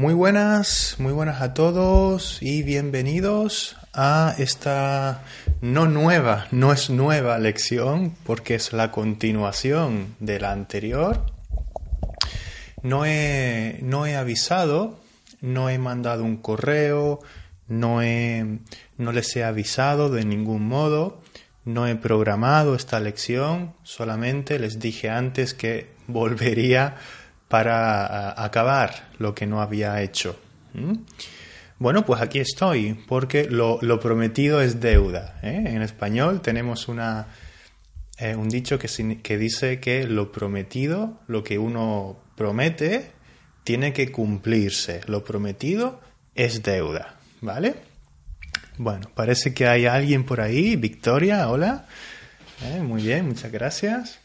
Muy buenas, muy buenas a todos y bienvenidos a esta no nueva, no es nueva lección porque es la continuación de la anterior. No he, no he avisado, no he mandado un correo, no, he, no les he avisado de ningún modo, no he programado esta lección, solamente les dije antes que volvería para acabar lo que no había hecho. Bueno, pues aquí estoy, porque lo, prometido es deuda. ¿eh? En español tenemos una, eh, un dicho que, que dice que lo prometido, lo que uno promete, tiene que cumplirse. Lo prometido es deuda, ¿vale? Bueno, parece que hay alguien por ahí. Victoria, hola. ¿Eh? muy bien, muchas gracias.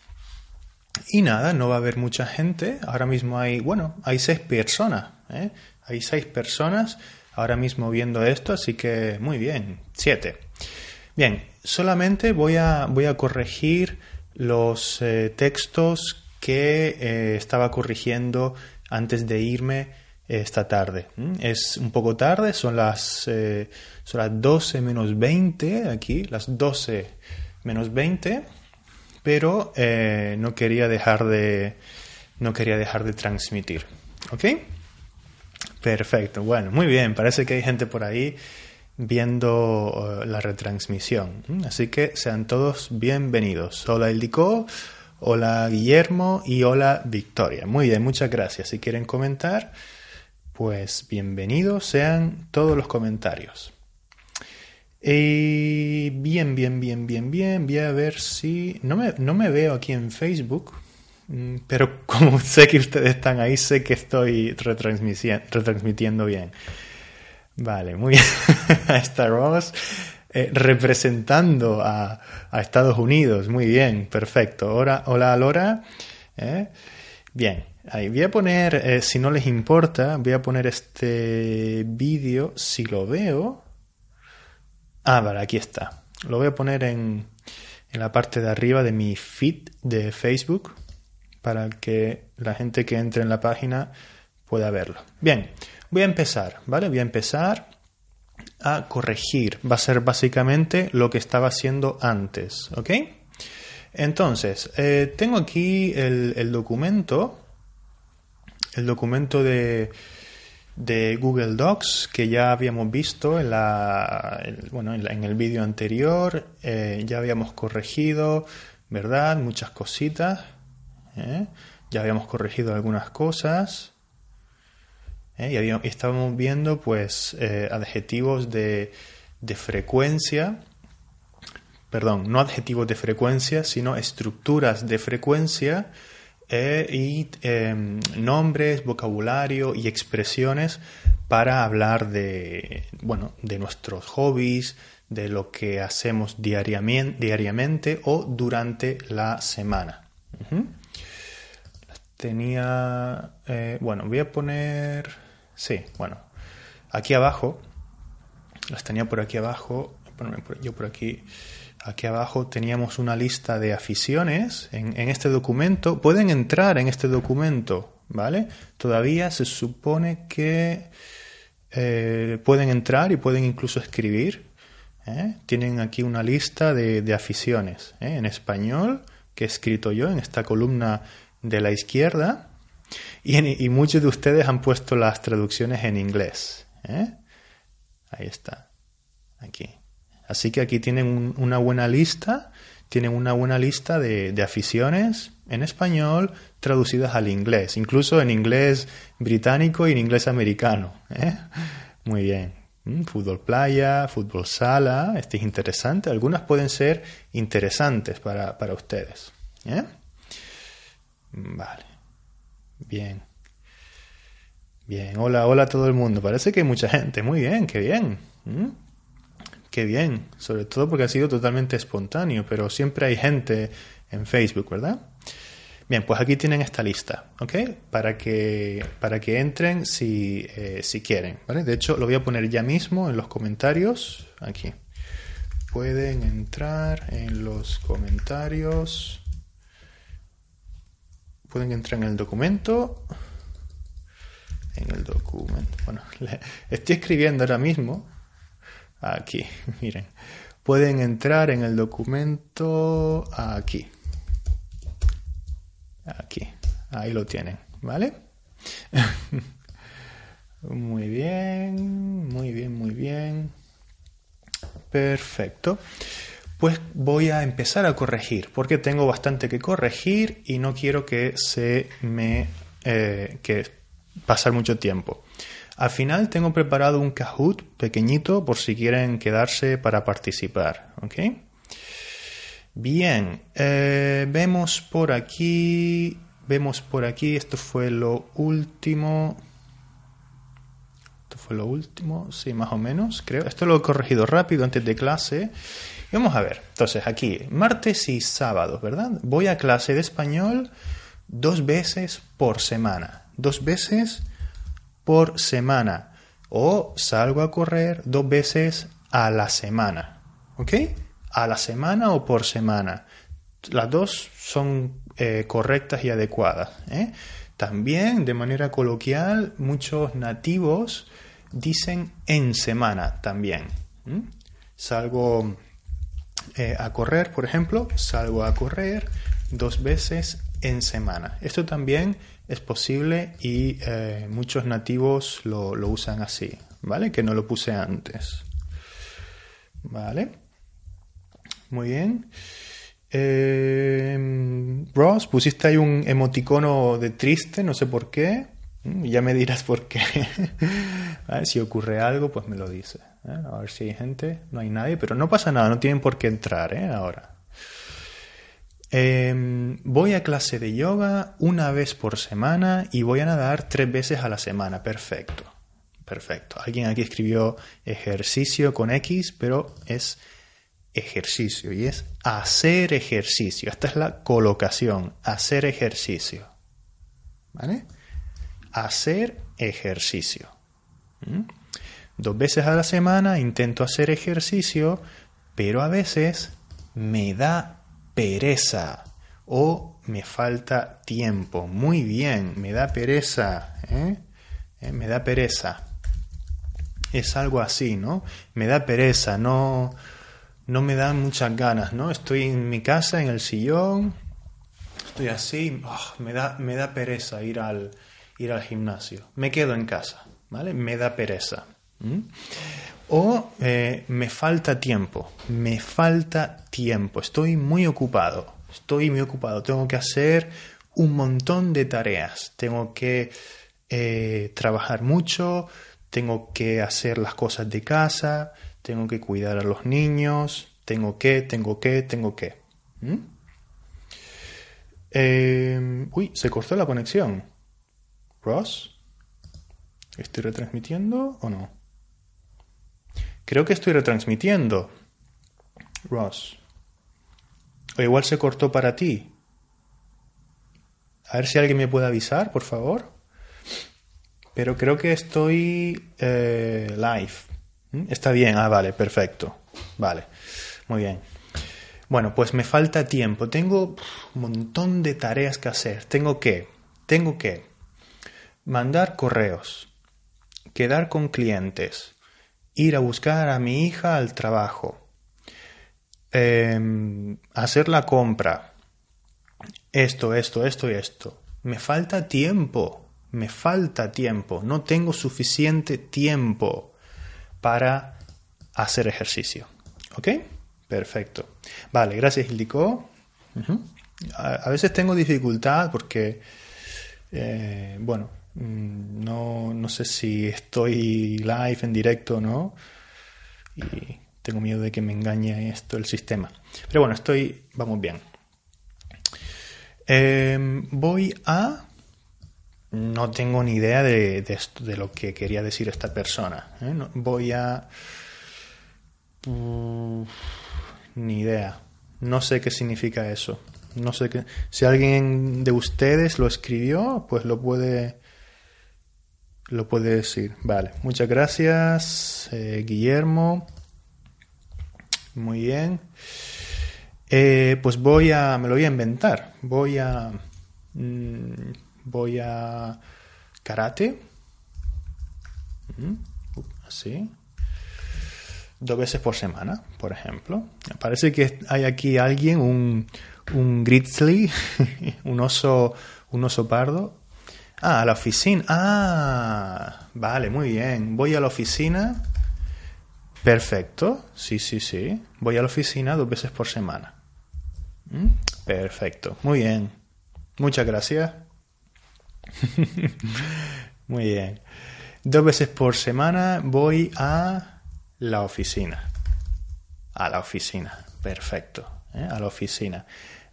Y nada, no va a haber mucha gente. Ahora mismo hay, bueno, hay seis personas. ¿eh? Hay seis personas ahora mismo viendo esto, así que muy bien, siete. Bien, solamente voy a, voy a corregir los eh, textos que eh, estaba corrigiendo antes de irme esta tarde. Es un poco tarde, son las, son las 12 menos 20 aquí, las 12 menos 20 pero eh, no quería dejar de no quería dejar de transmitir. ¿Ok? Perfecto. Bueno, muy bien. Parece que hay gente por ahí viendo eh, la retransmisión. Así que sean todos bienvenidos. Hola Ildiko, hola Guillermo y hola Victoria. Muy bien, muchas gracias. Si quieren comentar, pues bienvenidos sean todos los comentarios. Eh, bien, bien, bien, bien, bien. Voy a ver si... No me, no me veo aquí en Facebook, mm, pero como sé que ustedes están ahí, sé que estoy retransmitiendo bien. Vale, muy bien. Ross. Eh, representando a, Estados Unidos. Muy bien, perfecto. Hola, hola Lora. Eh, bien, ahí voy a poner, si no les importa, voy a poner este vídeo, si lo veo, Ah, vale, aquí está. Lo voy a poner en, en la parte de arriba de mi feed de Facebook para que la gente que entre en la página pueda verlo. Bien, voy a empezar, ¿vale? Voy a empezar a corregir. Va a ser básicamente lo que estaba haciendo antes, ¿ok? Entonces, eh, tengo aquí el, el documento, el documento de, de Google Docs que ya habíamos visto en, la, bueno, en, el vídeo anterior, eh, ya habíamos corregido, ¿verdad? Muchas cositas. ¿eh? Ya habíamos corregido algunas cosas. ¿eh? Y, estábamos viendo pues adjetivos de, de frecuencia. Perdón, no adjetivos de frecuencia, sino estructuras de frecuencia y em, nombres, vocabulario y expresiones para hablar de, bueno, de nuestros hobbies, de lo que hacemos diariamente, o durante la semana. Tenía, eh, bueno, voy a poner, sí, bueno, aquí abajo, las tenía por aquí abajo, yo por aquí Aquí abajo teníamos una lista de aficiones en, este documento. Pueden entrar en este documento, ¿vale? Todavía se supone que eh, pueden entrar y pueden incluso escribir. ¿eh? Tienen aquí una lista de, aficiones ¿eh? en español que he escrito yo en esta columna de la izquierda. Y, y muchos de ustedes han puesto las traducciones en inglés. Ahí está. Aquí. Así que aquí tienen una buena lista, tienen una buena lista de, aficiones en español traducidas al inglés, incluso en inglés británico y en inglés americano. ¿eh? Muy bien. Mm, fútbol playa, fútbol sala, este es interesante. Algunas pueden ser interesantes para, ustedes. ¿eh? Vale. Bien. Bien, hola, hola todo el mundo. Parece que hay mucha gente. Muy bien, qué bien. ¿Mm? Qué bien, sobre todo porque ha sido totalmente espontáneo, pero siempre hay gente en Facebook, ¿verdad? Bien, pues aquí tienen esta lista, ¿ok? Para que, para que entren si, eh, si quieren, ¿vale? De hecho, lo voy a poner ya mismo en los comentarios, aquí. Pueden entrar en los comentarios. Pueden entrar en el documento. En el documento document. Bueno, estoy escribiendo ahora mismo. Aquí, miren. Pueden entrar en el documento aquí. Aquí. Ahí lo tienen, ¿vale? muy bien, muy bien, muy bien. Perfecto. Pues voy a empezar a corregir, porque tengo bastante que corregir y no quiero que se me eh, que pasar mucho tiempo. Al final tengo preparado un Kahoot pequeñito por si quieren quedarse para participar. Bien, eh, vemos por aquí, vemos por aquí, esto fue lo último. Esto fue lo último, sí, más o menos, creo. Esto lo he corregido rápido antes de clase. vamos a ver, entonces aquí, martes y sábados, ¿verdad? Voy a clase de español dos veces por semana. Dos veces por semana. O salgo a correr dos veces a la semana. ¿Ok? A la semana o por semana. Las dos son eh, correctas y adecuadas. ¿eh? También, de manera coloquial, muchos nativos dicen en semana también. Salgo eh, a correr, por ejemplo, salgo a correr dos veces en semana. Esto también es posible y eh, muchos nativos lo, usan así, ¿vale? Que no lo puse antes. ¿Vale? Muy bien. Eh, Ross, pusiste ahí un emoticono de triste, no sé por qué. Mm, ya me dirás por qué. Si ocurre algo, pues me lo dice. ¿eh? A ver si hay gente. No hay nadie, pero no pasa nada, no tienen por qué entrar ¿eh? ahora. Em, voy a clase de yoga una vez por semana y voy a nadar tres veces a la semana. Perfecto. Perfecto. Alguien aquí escribió ejercicio con X, pero es ejercicio y es hacer ejercicio. Esta es la colocación. Hacer ejercicio. ¿Vale? Hacer ejercicio. ¿Mm? Dos veces a la semana intento hacer ejercicio, pero a veces me da pereza o me falta tiempo. Muy bien, me da pereza. ¿eh? ¿Eh? Me da pereza. Es algo así, ¿no? Me da pereza, no, no me dan muchas ganas, ¿no? Estoy en mi casa, en el sillón, estoy así, oh, me, da, me da pereza ir al, ir al gimnasio. Me quedo en casa, ¿vale? Me da pereza. O eh, me falta tiempo, me falta tiempo, estoy muy ocupado, estoy muy ocupado, tengo que hacer un montón de tareas, tengo que eh, trabajar mucho, tengo que hacer las cosas de casa, tengo que cuidar a los niños, tengo que, tengo que, tengo que. Eh, uy, se cortó la conexión. Ross, ¿estoy retransmitiendo o no? Creo que estoy retransmitiendo. Ross. O igual se cortó para ti. A ver si alguien me puede avisar, por favor. Pero creo que estoy eh, live. ¿Mm? Está bien, ah, vale, perfecto. Vale, muy bien. Bueno, pues me falta tiempo. Tengo un montón de tareas que hacer. Tengo que, tengo que mandar correos, quedar con clientes, ir a buscar a mi hija al trabajo, em, hacer la compra, esto, esto, esto y esto. Me falta tiempo, me falta tiempo, no tengo suficiente tiempo para hacer ejercicio. ¿Ok? Perfecto. Vale, gracias, Ildiko. a, veces tengo dificultad porque, eh, bueno, no, no sé si estoy live en directo o no. Y tengo miedo de que me engañe esto el sistema. Pero bueno, estoy, vamos bien. Em, voy a... No tengo ni idea de, de, lo que quería decir esta persona. ¿eh? voy a... ni idea. No sé qué significa eso. No sé qué. Si alguien de ustedes lo escribió, pues lo puede lo puede decir. Vale, muchas gracias, eh, Guillermo. Muy bien. Eh, pues voy a, me lo voy a inventar. Voy a, mm, voy a karate. ¿Mm? Así. Dos veces por semana, por ejemplo. Parece que hay aquí alguien, un, un grizzly, un oso, un oso pardo. Ah, a la oficina. Ah, vale, muy bien. Voy a la oficina. Perfecto. Sí, sí, sí. Voy a la oficina dos veces por semana. ¿Mm? Perfecto. Muy bien. Muchas gracias. Muy bien. Dos veces por semana voy a la oficina. A la oficina. Perfecto. ¿eh? A la oficina.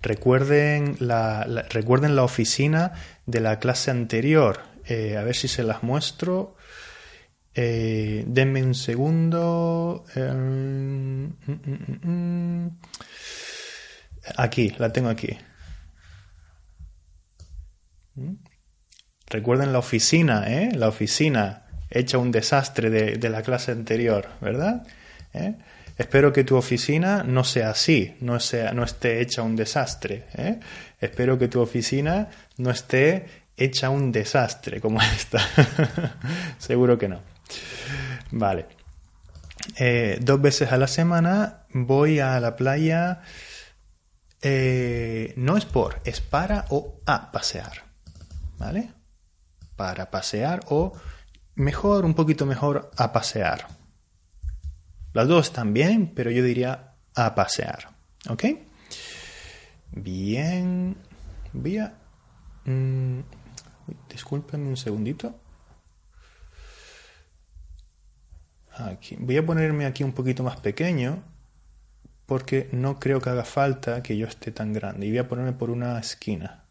Recuerden la, recuerden la oficina de la clase anterior. Eh, a ver si se las muestro. Eh, denme un segundo. Mm, mm, mm, aquí, la tengo aquí. Recuerden la oficina, ¿eh? La oficina hecha un desastre de, la clase anterior, ¿verdad? ¿Eh? Espero que tu oficina no sea así, no, sea, no esté hecha un desastre. ¿eh? Espero que tu oficina no esté hecha un desastre como esta. Seguro que no. Vale. Eh, dos veces a la semana voy a la playa. no es por, es para o a pasear. ¿Vale? para pasear o mejor, un poquito mejor a pasear. Las dos bien, pero yo diría a pasear. ¿Ok? Bien. Voy a... Mm, discúlpenme un segundito. Aquí. Voy a ponerme aquí un poquito más pequeño porque no creo que haga falta que yo esté tan grande. Y voy a ponerme por una esquina.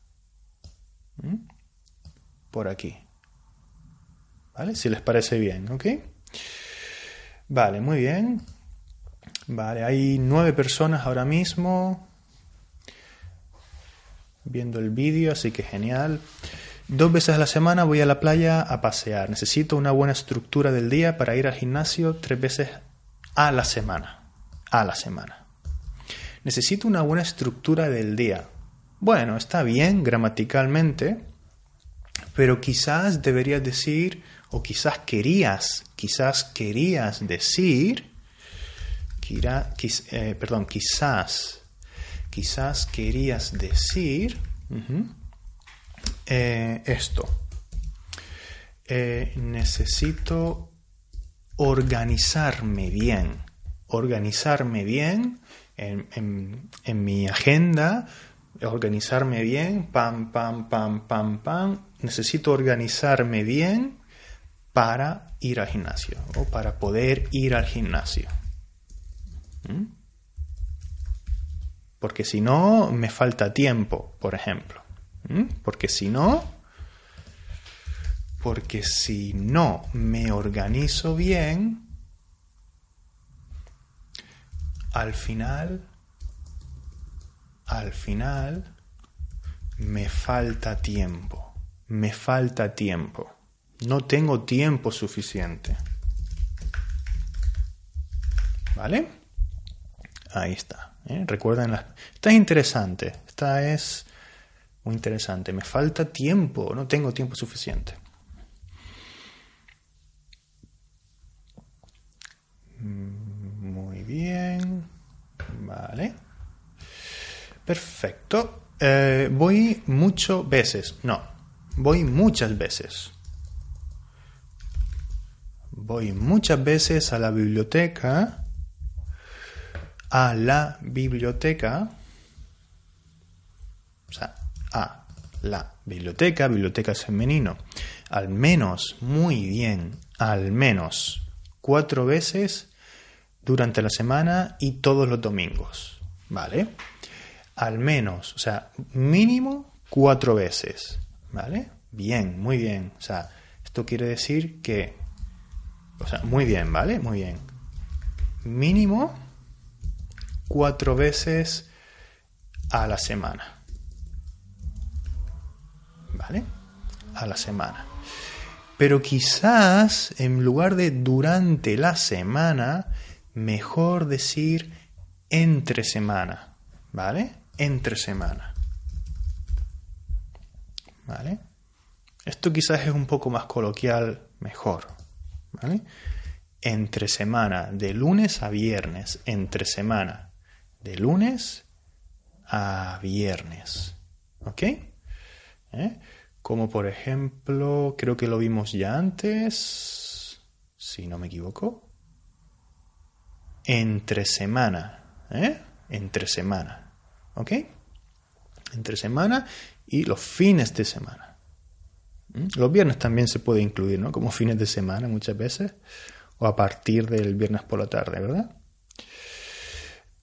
Por aquí. ¿Vale? Si les parece bien, ¿ok? Vale, muy bien. Vale, hay nueve personas ahora mismo viendo el vídeo, así que genial. Dos veces a la semana voy a la playa a pasear. Necesito una buena estructura del día para ir al gimnasio tres veces a la semana. A la semana. Necesito una buena estructura del día. Bueno, está bien gramaticalmente, pero quizás deberías decir, o quizás querías, quizás querías decir, eh, perdón, quizás, quizás querías decir eh, esto. Eh, necesito organizarme bien, organizarme bien en, en mi agenda, organizarme bien, pam, pam, pam, pam, pam, necesito organizarme bien para ir al gimnasio o para poder ir al gimnasio. ¿Mm? Porque si no, me falta tiempo, por ejemplo. ¿Mm? Porque si no, porque si no me organizo bien, al final, al final, me falta tiempo me falta tiempo. No tengo tiempo suficiente. ¿Vale? Ahí está. ¿eh? Recuerden, la... esta es interesante. Esta es muy interesante. Me falta tiempo. No tengo tiempo suficiente. Mm, muy bien. Vale. Perfecto. Eh, voy mucho veces. No, Voy muchas veces. Voy muchas veces a la biblioteca. A la biblioteca. O sea, a la biblioteca. Biblioteca femenino. Al menos, muy bien, al menos cuatro veces durante la semana y todos los domingos. ¿Vale? Al menos, o sea, mínimo cuatro veces. ¿Vale? Bien, muy bien. O sea, esto quiere decir que... O sea, muy bien, ¿vale? Muy bien. Mínimo cuatro veces a la semana. ¿Vale? A la semana. Pero quizás en lugar de durante la semana, mejor decir entre semana. ¿Vale? Entre semana. ¿Vale? Esto quizás es un poco más coloquial, mejor. ¿Vale? Entre semana, de lunes a viernes, entre semana, de lunes a viernes. ¿Ok? ¿Eh? Como por ejemplo, creo que lo vimos ya antes, si no me equivoco. Entre semana. ¿Eh? Entre semana. ¿Ok? Entre semana y los fines de semana. ¿Mm? Los viernes también se puede incluir, ¿no? Como fines de semana muchas veces. O a partir del viernes por la tarde, ¿verdad?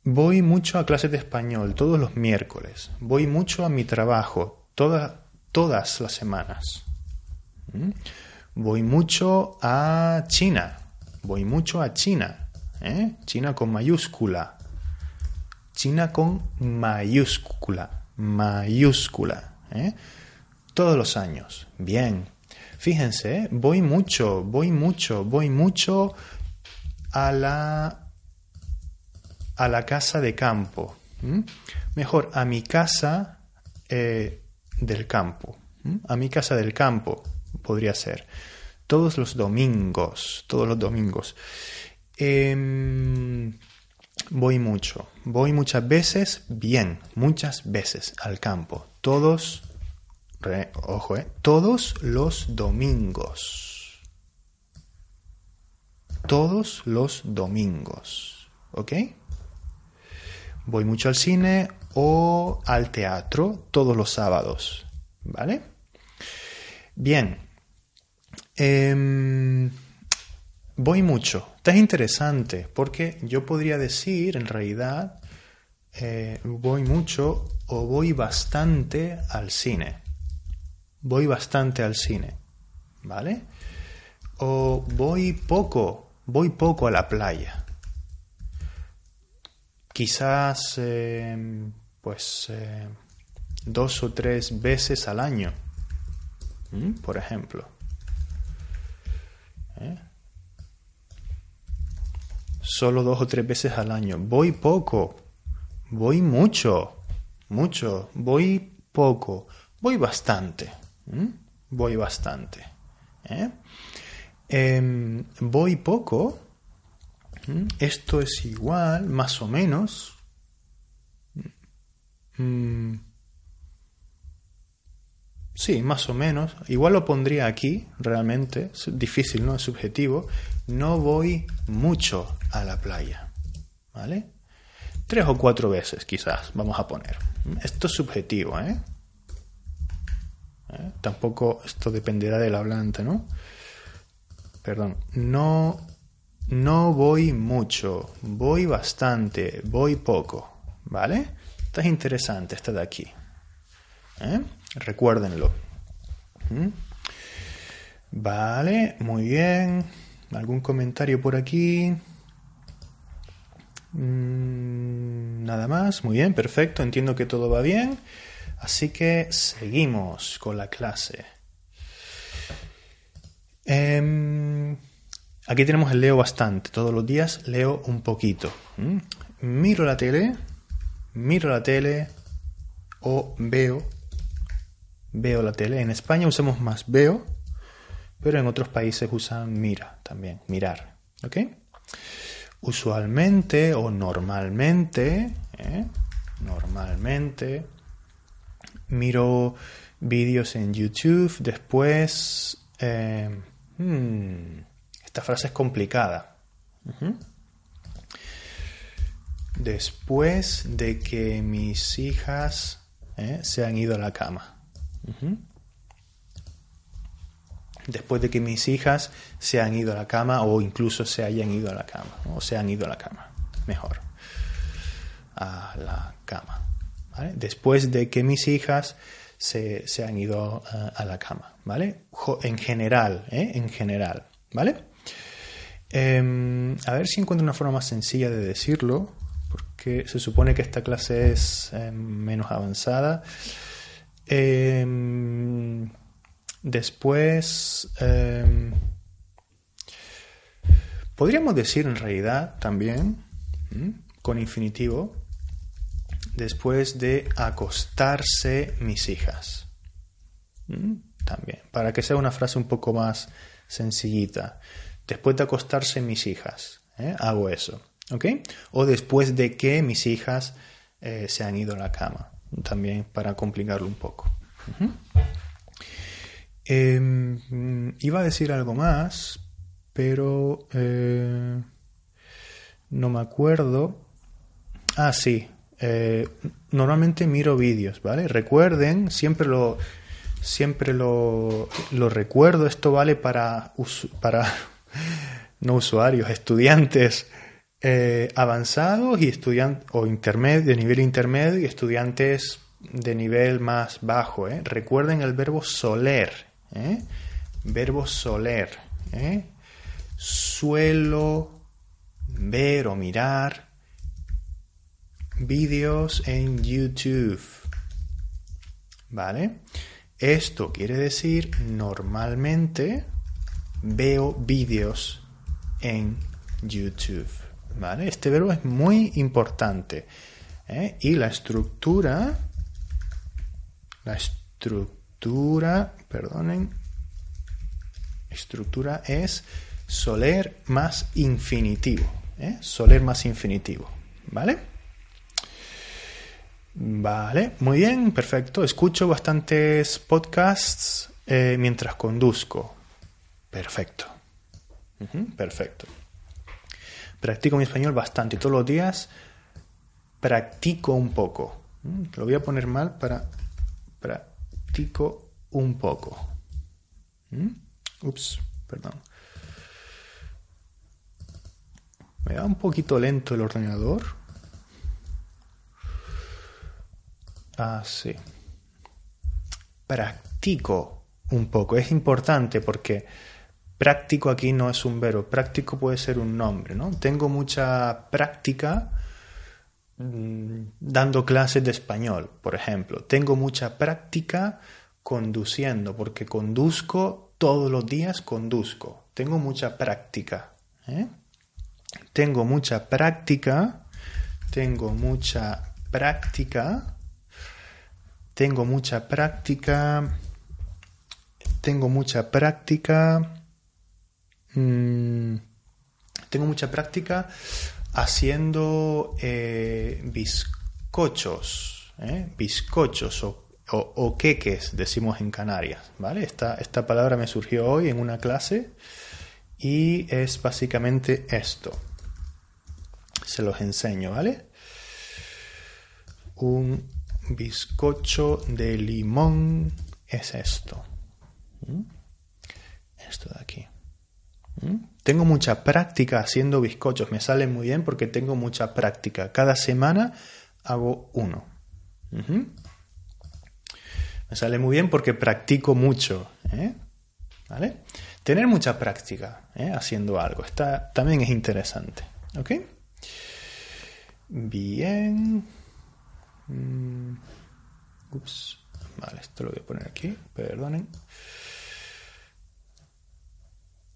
Voy mucho a clases de español todos los miércoles. Voy mucho a mi trabajo todas todas las semanas. ¿Mm? Voy mucho a China. Voy mucho a China. ¿eh? China con mayúscula. China con mayúscula. Mayúscula. ¿eh? Todos los años. Bien. Fíjense, ¿eh? voy mucho, voy mucho, voy mucho a la a la casa de campo. Mejor, a mi casa eh, del campo. A mi casa del campo podría ser. Todos los domingos, todos los domingos. Em, voy mucho, voy muchas veces, bien, muchas veces al campo. Todos, ojo, eh, todos los domingos. Todos los domingos. ¿Ok? Voy mucho al cine o al teatro todos los sábados. ¿Vale? Bien. Em, voy mucho. Esto es interesante porque yo podría decir en realidad eh, voy mucho o voy bastante al cine. Voy bastante al cine. ¿Vale? O voy poco, voy poco a la playa quizás eh, pues eh, dos o tres veces al año, por ejemplo. ¿Eh? Solo dos o tres veces al año. Voy poco, voy mucho, mucho, voy poco, voy bastante, voy bastante. Em, voy poco esto es igual, más o menos. Mm. Sí, más o menos. Igual lo pondría aquí, realmente. Es difícil, ¿no? Es subjetivo. No voy mucho a la playa. ¿Vale? Tres o cuatro veces, quizás, vamos a poner. Esto es subjetivo, ¿eh? ¿Eh? Tampoco esto dependerá del hablante, ¿no? Perdón. No no voy mucho, voy bastante, voy poco, ¿vale? Esto es interesante, esta de aquí. ¿eh? Recuérdenlo. ¿Mm? Vale, muy bien. ¿Algún comentario por aquí? Mm, nada más, muy bien, perfecto, entiendo que todo va bien. Así que seguimos con la clase. Em, Aquí tenemos el leo bastante. Todos los días leo un poquito. Miro la tele, miro la tele o veo, veo la tele. En España usamos más veo, pero en otros países usan mira también, mirar. ¿Ok? Usualmente o normalmente, ¿eh? normalmente, miro vídeos en YouTube, después... Eh, hmm, esta frase es complicada. Después de que mis hijas ¿eh? se han ido a la cama. Después de que mis hijas se han ido a la cama o incluso se hayan ido a la cama. O se han ido a la cama. Mejor. A la cama. Después de que mis hijas se, han ido a, a, la cama. ¿Vale? En general. ¿eh? En general. ¿Vale? Em, a ver si encuentro una forma más sencilla de decirlo, porque se supone que esta clase es em, menos avanzada. Em, después, podríamos decir en realidad también, con infinitivo, después de acostarse mis hijas. También, para que sea una frase un poco más sencillita después de acostarse mis hijas. ¿eh? Hago eso. ¿Ok? O después de que mis hijas eh, se han ido a la cama. También para complicarlo un poco. Em, iba a decir algo más, pero eh, no me acuerdo. Ah, sí. Normalmente miro vídeos, ¿vale? Recuerden, siempre lo, siempre lo, lo recuerdo. Esto vale para, para no usuarios, estudiantes eh, avanzados y estudiantes o intermedio, de nivel intermedio y estudiantes de nivel más bajo. ¿eh? Recuerden el verbo soler. ¿eh? Verbo soler. Suelo ver o mirar vídeos en YouTube. ¿Vale? Esto quiere decir normalmente veo vídeos en YouTube. ¿Vale? Este verbo es muy importante. ¿eh? Y la estructura, la estructura, perdonen, estructura es soler más infinitivo. ¿eh? Soler más infinitivo. ¿Vale? Vale, muy bien, perfecto. Escucho bastantes podcasts eh, mientras conduzco. Perfecto. perfecto. Practico mi español bastante. Todos los días practico un poco. ¿Mm? Lo voy a poner mal para practico un poco. ¿Mm? Ups, perdón. Me da un poquito lento el ordenador. Ah, sí. Practico un poco. Es importante porque práctico aquí no es un verbo, práctico puede ser un nombre, ¿no? Tengo mucha práctica mm, dando clases de español, por ejemplo. Tengo mucha práctica conduciendo, porque conduzco todos los días, conduzco. Tengo mucha práctica. ¿eh? Tengo mucha práctica, tengo mucha práctica, tengo mucha práctica, tengo mucha práctica Mm, tengo mucha práctica haciendo eh, bizcochos, ¿eh? bizcochos o, queques, decimos en Canarias, ¿vale? Esta, esta palabra me surgió hoy en una clase y es básicamente esto. Se los enseño, ¿vale? Un bizcocho de limón es esto. ¿Mm? Esto de aquí. ¿Mm? Tengo mucha práctica haciendo bizcochos, me salen muy bien porque tengo mucha práctica. Cada semana hago uno. Me sale muy bien porque practico mucho. ¿eh? ¿Vale? Tener mucha práctica ¿eh? haciendo algo está, también es interesante. ¿Ok? Bien. Mm. Ups. Vale, esto lo voy a poner aquí. Perdonen.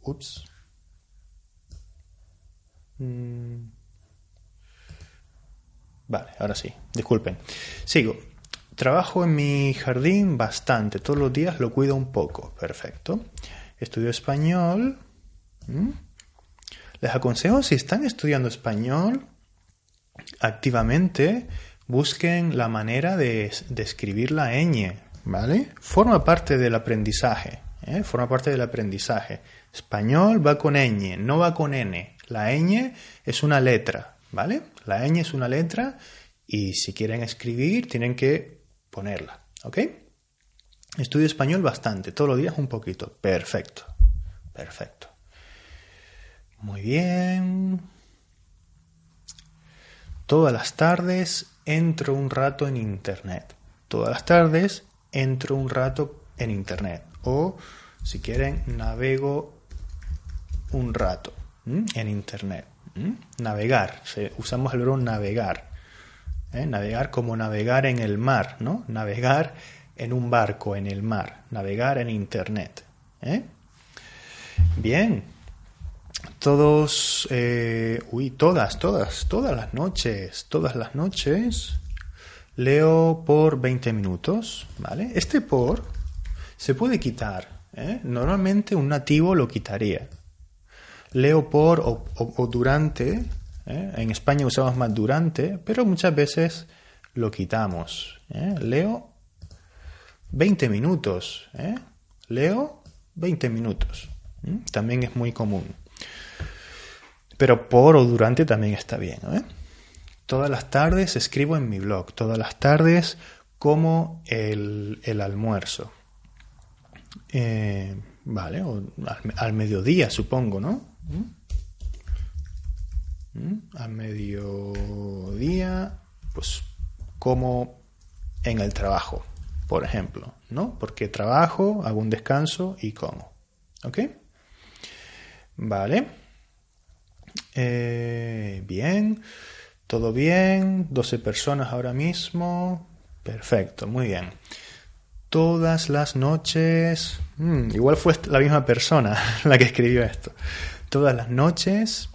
Ups. Mm. Vale, ahora sí, disculpen. Sigo. Trabajo en mi jardín bastante, todos los días lo cuido un poco. Perfecto. Estudio español. Les aconsejo, si están estudiando español activamente, busquen la manera de, escribir la ñ, ¿vale? Forma parte del aprendizaje, ¿eh? forma parte del aprendizaje. Español va con ñ, no va con n. La ñ es una letra, ¿vale? La ñ es una letra y si quieren escribir tienen que ponerla, ¿ok? Estudio español bastante, todos los días un poquito. Perfecto, perfecto. Muy bien. Todas las tardes entro un rato en Internet. Todas las tardes entro un rato en Internet. O, si quieren, navego un rato en Internet. Navegar, usamos el verbo navegar. ¿eh? Navegar como navegar en el mar, ¿no? Navegar en un barco, en el mar. Navegar en Internet. ¿eh? Bien. Todos, eh, uy, todas, todas, todas las noches, todas las noches leo por 20 minutos, ¿vale? Este por se puede quitar, Normalmente un nativo lo quitaría. leo por o, durante. ¿eh? En España usamos más durante, pero muchas veces lo quitamos. ¿eh? Leo 20 minutos. ¿eh? Leo 20 minutos. También es muy común. Pero por o durante también está bien. Todas las tardes escribo en mi blog. Todas las tardes como el, el almuerzo. Eh, vale, o al, mediodía supongo, ¿no? ¿Mm? ¿Mm? Al mediodía, pues como en el trabajo, por ejemplo, ¿no? Porque trabajo, hago un descanso y como. ¿Ok? Vale. Eh, bien. Todo bien. 12 personas ahora mismo. Perfecto, muy bien todas las noches. Mm, igual fue la misma persona la que escribió esto. Todas las noches.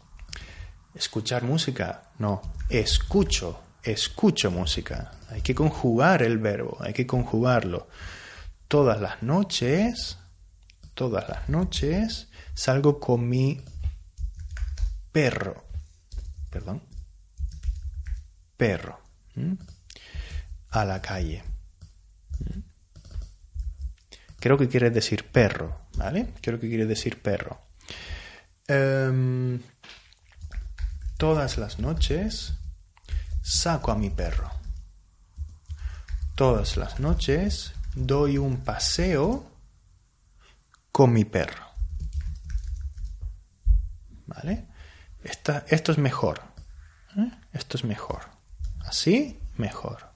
Escuchar música. No, escucho, escucho música. Hay que conjugar el verbo, hay que conjugarlo. Todas las noches, todas las noches salgo con mi perro. Perdón. Perro. A la calle. Creo que quiere decir perro, ¿vale? Creo que quiere decir perro. Em, todas las noches saco a mi perro. Todas las noches doy un paseo con mi perro. ¿Vale? Esto es mejor. ¿eh? Esto es mejor. Así, mejor.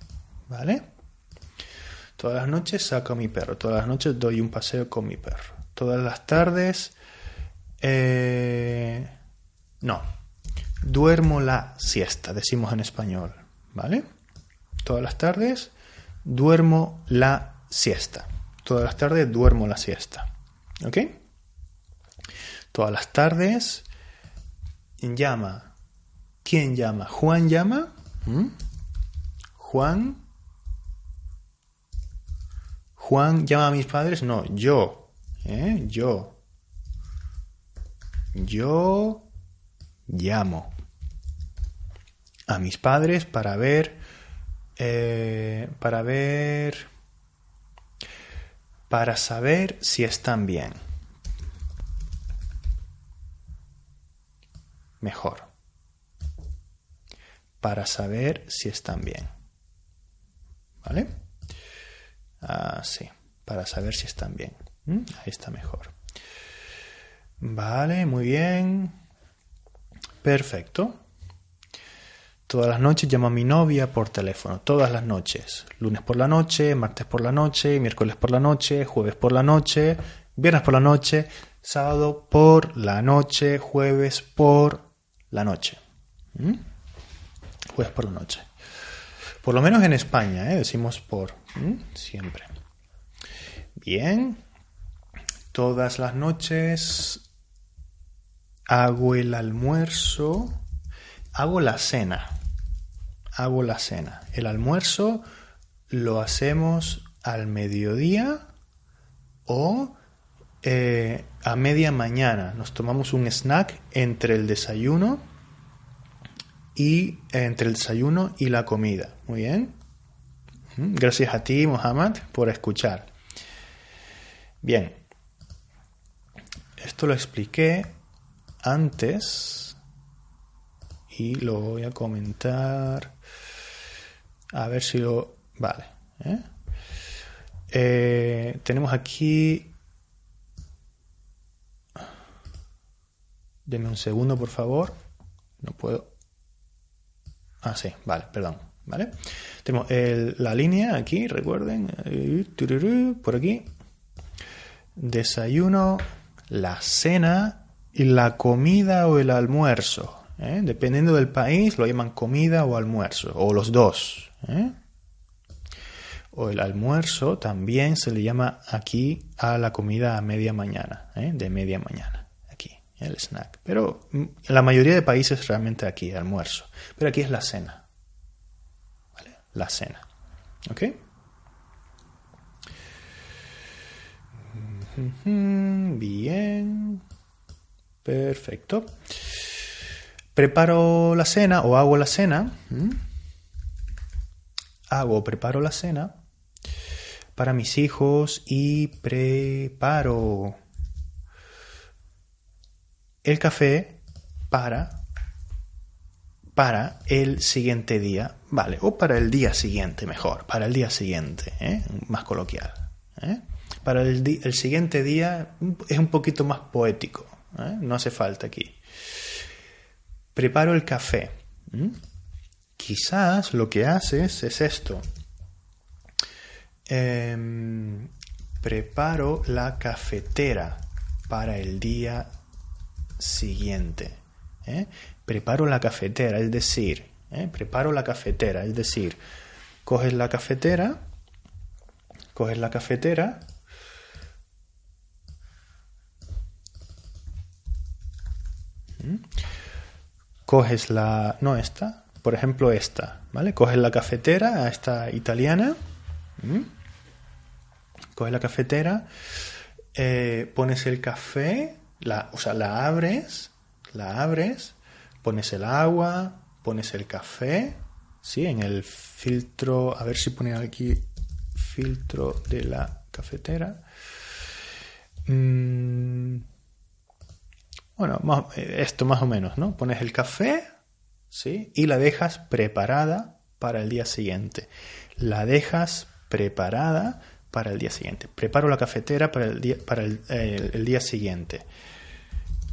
¿Vale? Todas las noches saco a mi perro, todas las noches doy un paseo con mi perro. Todas las tardes... Eh, no, duermo la siesta, decimos en español, ¿vale? Todas las tardes duermo la siesta. Todas las tardes duermo la siesta. ¿Ok? Todas las tardes llama. ¿Quién llama? ¿Juan llama? ¿Mm? Juan Juan llama a mis padres, no, yo, ¿eh? yo, yo llamo a mis padres para ver, eh, para ver, para saber si están bien. Mejor. Para saber si están bien. ¿Vale? Así, ah, para saber si están bien. ¿Mm? Ahí está mejor. Vale, muy bien. Perfecto. Todas las noches llamo a mi novia por teléfono, todas las noches. Lunes por la noche, martes por la noche, miércoles por la noche, jueves por la noche, viernes por la noche, sábado por la noche, jueves por la noche. ¿Mm? Jueves por la noche. Por lo menos en España, ¿eh? decimos por. Siempre. Bien. Todas las noches hago el almuerzo. Hago la cena. Hago la cena. El almuerzo lo hacemos al mediodía o eh, a media mañana. Nos tomamos un snack entre el desayuno y entre el desayuno y la comida. Muy bien. Gracias a ti, Mohamed, por escuchar. Bien. Esto lo expliqué antes y lo voy a comentar. A ver si lo... Vale. ¿eh? Eh, tenemos aquí... Deme un segundo, por favor. No puedo. Ah, sí, vale, perdón. ¿Vale? Tenemos la línea aquí, recuerden, por aquí. Desayuno, la cena y la comida o el almuerzo. ¿eh? Dependiendo del país, lo llaman comida o almuerzo, o los dos. ¿eh? O el almuerzo también se le llama aquí a la comida a media mañana, ¿eh? de media mañana el snack. Pero en la mayoría de países realmente aquí, almuerzo. Pero aquí es la cena. ¿Vale? La cena. ¿Ok? Bien. Perfecto. Preparo la cena o hago la cena. Hago o preparo la cena para mis hijos y preparo el café para para el siguiente día, vale, o para el día siguiente mejor, para el día siguiente, ¿eh? más coloquial. ¿eh? Para el, el, siguiente día es un poquito más poético, ¿eh? no hace falta aquí. Preparo el café. Quizás lo que haces es esto. Em, preparo la cafetera para el día siguiente. ¿eh? Preparo la cafetera, es decir, ¿eh? preparo la cafetera, es decir, coges la cafetera, coges la cafetera, coges la, no esta, por ejemplo esta, ¿vale? Coges la cafetera, esta italiana, coges la cafetera, eh, pones el café, la, o sea, la abres, la abres, pones el agua, pones el café, ¿sí? En el filtro, a ver si pone aquí filtro de la cafetera. Mm, bueno, esto más o menos, ¿no? Pones el café, ¿sí? Y la dejas preparada para el día siguiente. La dejas preparada para el día siguiente. Preparo la cafetera para el día, para el día siguiente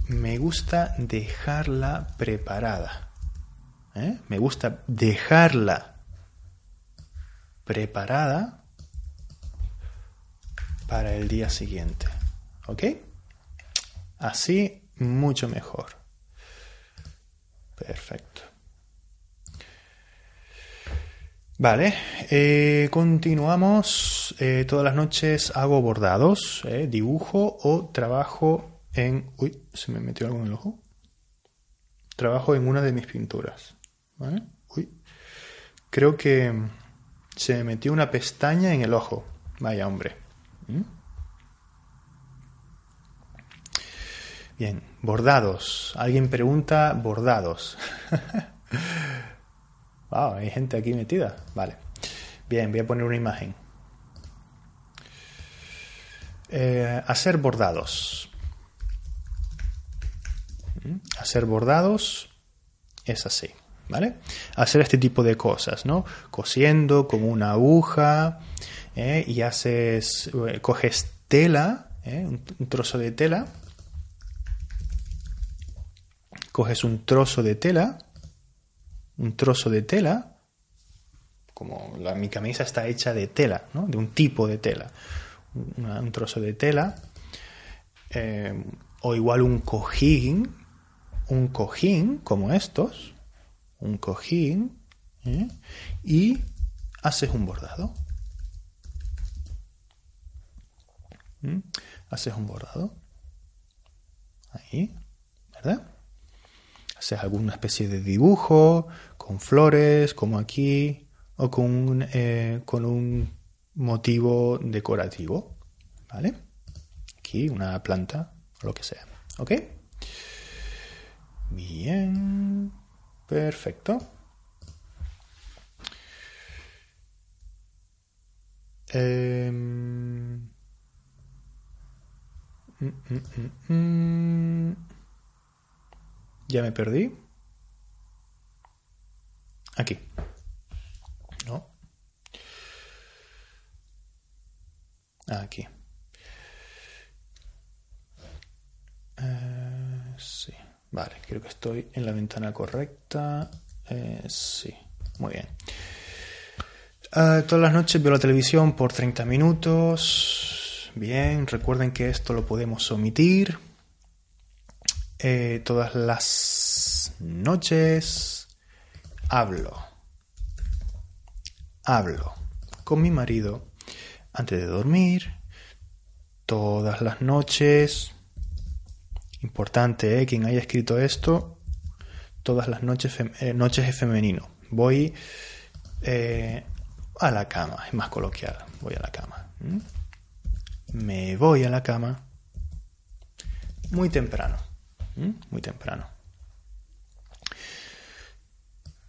me gusta dejarla preparada. ¿eh? Me gusta dejarla preparada para el día siguiente. ¿Ok? Así mucho mejor. Perfecto. Vale, eh, continuamos. Eh, todas las noches hago bordados, dibujo o trabajo en... Uy, se me metió algo en el ojo. Trabajo en una de mis pinturas. ¿Vale? Uy. Creo que se me metió una pestaña en el ojo. Vaya hombre. ¿Mm? Bien, bordados. Alguien pregunta bordados. wow, hay gente aquí metida. Vale. Bien, voy a poner una imagen. Eh, hacer bordados. Hacer bordados es así, ¿vale? Hacer este tipo de cosas, ¿no? Cosiendo con una aguja ¿eh? y haces, eh, coges tela, un, trozo de tela, coges un trozo de tela, un trozo de tela, como la, mi camisa está hecha de tela, ¿no? De un tipo de tela, un trozo de tela, o igual un cojín, un cojín como estos, un cojín, ¿eh? y haces un bordado. ¿Mm? Haces un bordado. Ahí, ¿verdad? Haces alguna especie de dibujo con flores, como aquí, o con eh, con un motivo decorativo, ¿vale? Aquí una planta, o lo que sea, ¿ok? Bien, perfecto. Mm, mm, mm, ya me perdí. Aquí. No. Aquí. Eh, sí. Vale, creo que estoy en la ventana correcta. Eh, sí, muy bien. Ah, todas las noches veo la televisión por 30 minutos. Bien, recuerden que esto lo podemos omitir. Eh, todas las noches hablo. Hablo con mi marido antes de dormir. Todas las noches Importante, ¿eh? Quien haya escrito esto, todas las noches, eh, noches es femenino. Voy eh, a la cama, es más coloquial. Voy a la cama. Me voy a la cama muy temprano. Muy temprano.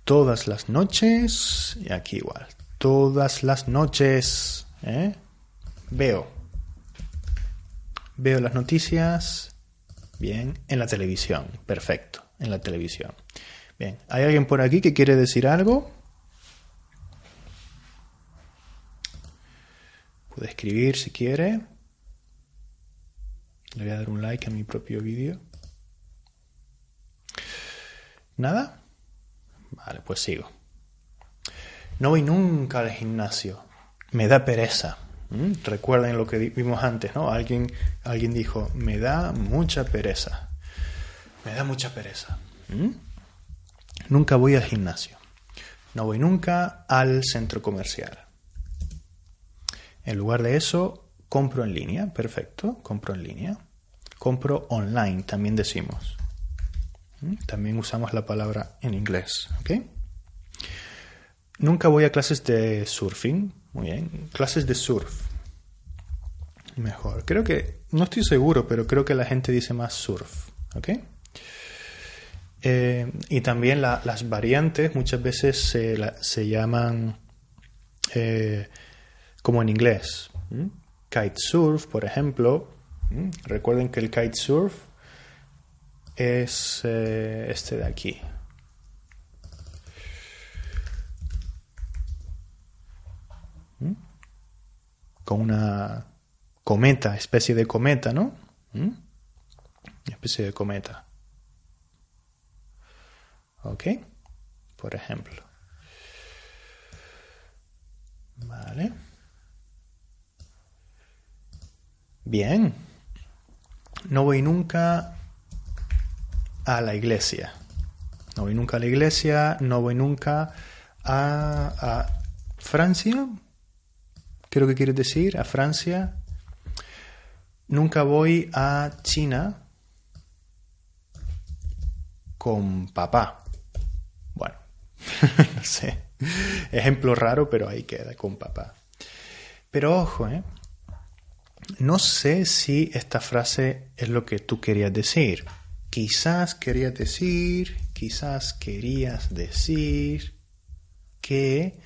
Todas las noches, y aquí igual, todas las noches, ¿eh? veo. Veo las noticias, bien, en la televisión, perfecto, en la televisión. Bien, ¿hay alguien por aquí que quiere decir algo? Puede escribir si quiere. Le voy a dar un like a mi propio vídeo. ¿Nada? Vale, pues sigo. No voy nunca al gimnasio. Me da pereza. Recuerden lo que vimos antes, ¿no? Alguien, alguien dijo, me da mucha pereza. Me da mucha pereza. Nunca voy al gimnasio. No voy nunca al centro comercial. En lugar de eso, compro en línea. Perfecto, compro en línea. Compro online, también decimos. También usamos la palabra en inglés. Nunca voy a clases de surfing. Muy bien. Clases de surf. Mejor. Creo que, no estoy seguro, pero creo que la gente dice más surf. ¿Ok? Eh, y también las variantes muchas veces se, llaman eh, como en inglés. Kitesurf, por ejemplo. Recuerden que el kitesurf es eh, este de aquí. Con una cometa, especie de cometa, ¿no? Especie de cometa. ¿Ok? Por ejemplo. Vale. Bien. No voy nunca a la iglesia. No voy nunca a la iglesia, no voy nunca a, a Francia. Creo que quiere decir a Francia. Nunca voy a China con papá. Bueno, no sé. Ejemplo raro, pero ahí queda con papá. Pero ojo, ¿eh? No sé si esta frase es lo que tú querías decir. Quizás querías decir, quizás querías decir que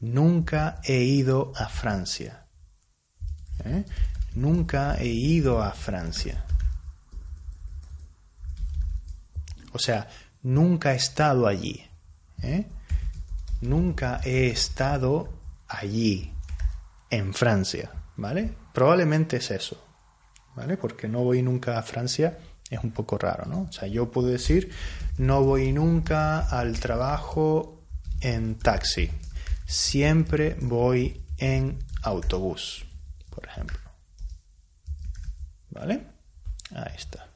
nunca he ido a Francia. ¿Eh? Nunca he ido a Francia. O sea, nunca he estado allí. ¿eh? Nunca he estado allí, en Francia, ¿vale? Probablemente es eso, ¿vale? Porque no voy nunca a Francia es un poco raro, ¿no? O sea, yo puedo decir, no voy nunca al trabajo en taxi, siempre voy en autobús, por ejemplo. ¿Vale? Ahí está.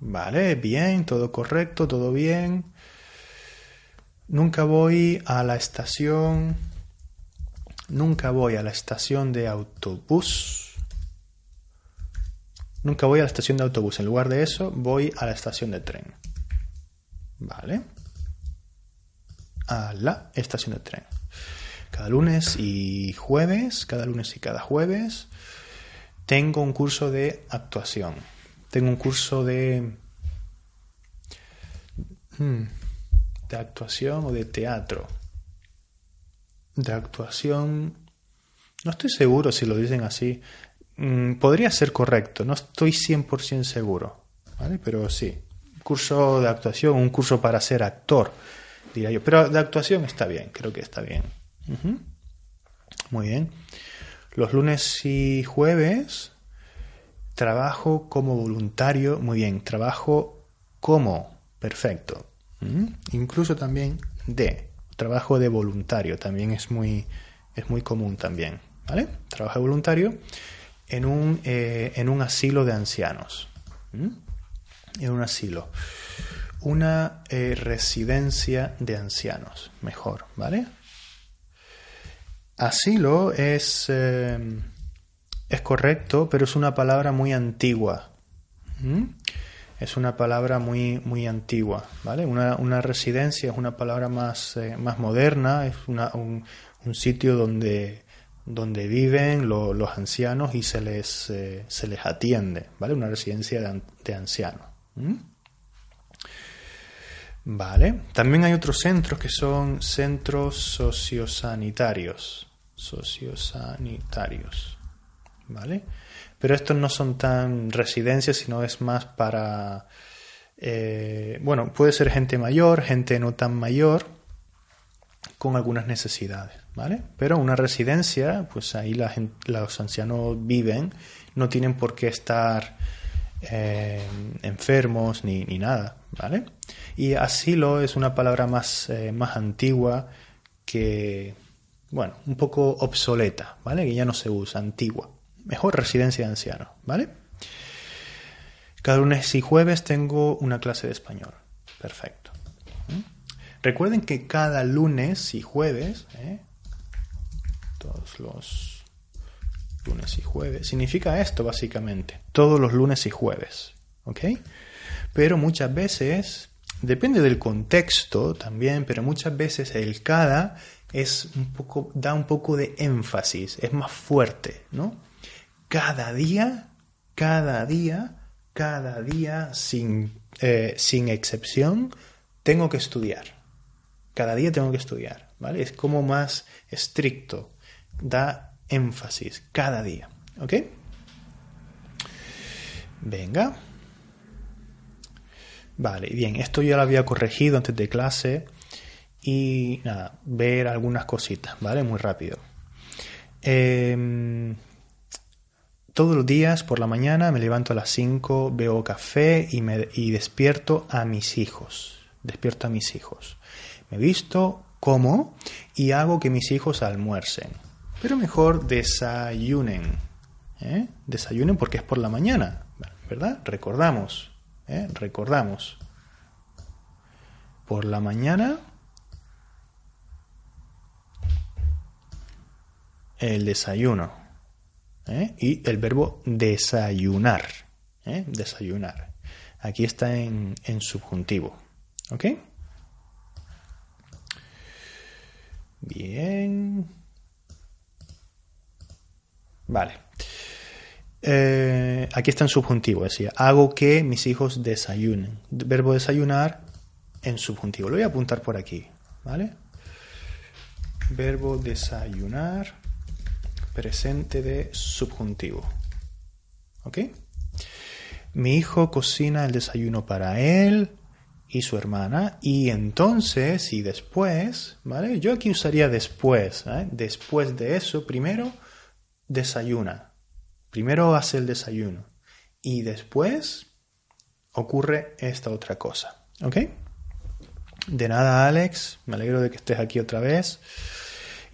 Vale, bien, todo correcto, todo bien. Nunca voy a la estación. Nunca voy a la estación de autobús. Nunca voy a la estación de autobús. En lugar de eso, voy a la estación de tren. Vale. A la estación de tren. Cada lunes y jueves, cada lunes y cada jueves, tengo un curso de actuación. Tengo un curso de... Hmm, de actuación o de teatro. De actuación... No estoy seguro si lo dicen así. Hmm, podría ser correcto, no estoy 100% seguro. ¿vale? Pero sí, curso de actuación, un curso para ser actor, diría yo. Pero de actuación está bien, creo que está bien. Muy bien. Los lunes y jueves trabajo como voluntario. Muy bien, trabajo como. Perfecto. Incluso también de. Trabajo de voluntario también es muy, es muy común también. ¿Vale? Trabajo de voluntario en un, eh, en un asilo de ancianos. En un asilo. Una eh, residencia de ancianos, mejor, ¿vale? Asilo es, eh, es correcto, pero es una palabra muy antigua. Es una palabra muy, muy antigua, ¿vale? Una, residencia es una palabra más, eh, más moderna, es un, sitio donde, donde viven los ancianos y se les, eh, se les atiende, ¿vale? Una residencia de, ancianos. Vale. También hay otros centros que son centros sociosanitarios. Sociosanitarios. ¿Vale? Pero estos no son tan residencias, sino es más para. Eh, bueno, puede ser gente mayor, gente no tan mayor, con algunas necesidades, ¿vale? Pero una residencia, pues ahí los ancianos viven, no tienen por qué estar eh, enfermos ni, ni, nada, ¿vale? Y asilo es una palabra más, eh, más antigua que, bueno, un poco obsoleta, ¿vale? Que ya no se usa, antigua. Mejor residencia de ancianos, ¿vale? Cada lunes y jueves tengo una clase de español. Perfecto. ¿Mm? Recuerden que cada lunes y jueves, ¿eh? todos los lunes y jueves, significa esto básicamente, todos los lunes y jueves, ¿ok? Pero muchas veces, depende del contexto también, pero muchas veces el cada es un poco, da un poco de énfasis, es más fuerte, ¿no? Cada día, cada día, cada día, sin, eh, sin excepción, tengo que estudiar. Cada día tengo que estudiar, ¿vale? Es como más estricto, da énfasis cada día, ¿ok? Venga. Vale, bien, esto ya lo había corregido antes de clase y nada, ver algunas cositas, ¿vale? Muy rápido. Em, todos los días por la mañana me levanto a las 5, veo café y, me, y despierto a mis hijos. Despierto a mis hijos. Me visto, como y hago que mis hijos almuercen. Pero mejor desayunen. ¿eh? Desayunen porque es por la mañana, ¿verdad? Recordamos. ¿eh? Recordamos. Por la mañana el desayuno ¿eh? y el verbo desayunar. ¿eh? Desayunar. Aquí está en, en subjuntivo. ¿Ok? Bien. Vale. Eh, aquí está en subjuntivo, decía, hago que mis hijos desayunen. Verbo desayunar en subjuntivo. Lo voy a apuntar por aquí, ¿vale? Verbo desayunar, presente de subjuntivo. ¿Ok? Mi hijo cocina el desayuno para él y su hermana y entonces y después, ¿vale? Yo aquí usaría después, ¿eh? Después de eso, primero desayuna. Primero hace el desayuno y después ocurre esta otra cosa. ¿Ok? De nada, Alex. Me alegro de que estés aquí otra vez.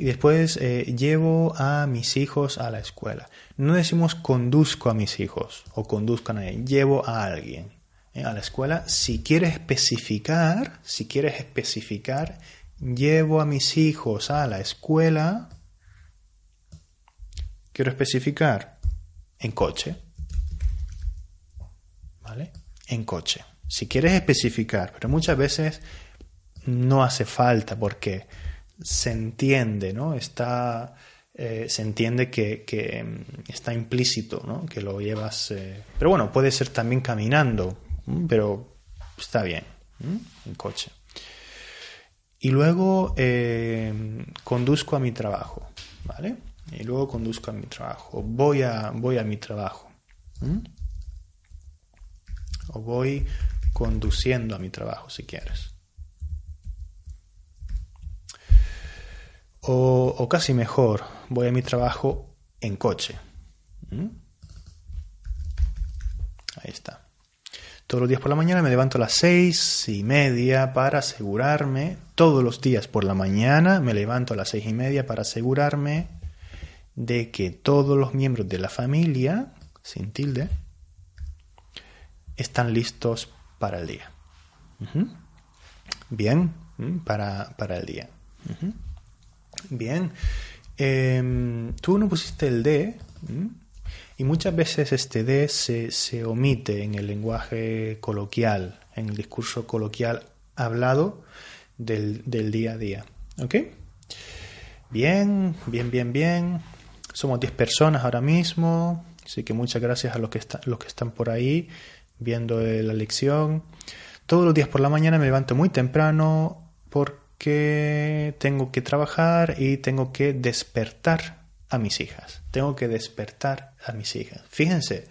Y después eh, llevo a mis hijos a la escuela. No decimos conduzco a mis hijos o conduzcan a él. Llevo a alguien eh, a la escuela. Si quieres especificar, si quieres especificar, llevo a mis hijos a la escuela quiero especificar en coche. ¿Vale? En coche. Si quieres especificar, pero muchas veces no hace falta porque se entiende, ¿no? Está, eh, se entiende que, mm, está implícito, ¿no? Que lo llevas... Eh, pero bueno, puede ser también caminando, pero está bien, en coche. Y luego eh, conduzco a mi trabajo, ¿vale? y luego conduzco a mi trabajo, voy a, voy a mi trabajo. O voy conduciendo a mi trabajo, si quieres. O, casi mejor, voy a mi trabajo en coche. Ahí está. Todos los días por la mañana me levanto a las seis y media para asegurarme, todos los días por la mañana me levanto a las seis y media para asegurarme de que todos los miembros de la familia, sin tilde, están listos para el día. Bien, para, el día. Bien, em, tú no pusiste el D y muchas veces este D se, se omite en el lenguaje coloquial, en el discurso coloquial hablado del, del día a día. ¿Ok? Bien, bien, bien, bien. Somos 10 personas ahora mismo, así que muchas gracias a los que, los que están por ahí viendo la lección. Todos los días por la mañana me levanto muy temprano porque tengo que trabajar y tengo que despertar a mis hijas. Tengo que despertar a mis hijas. Fíjense,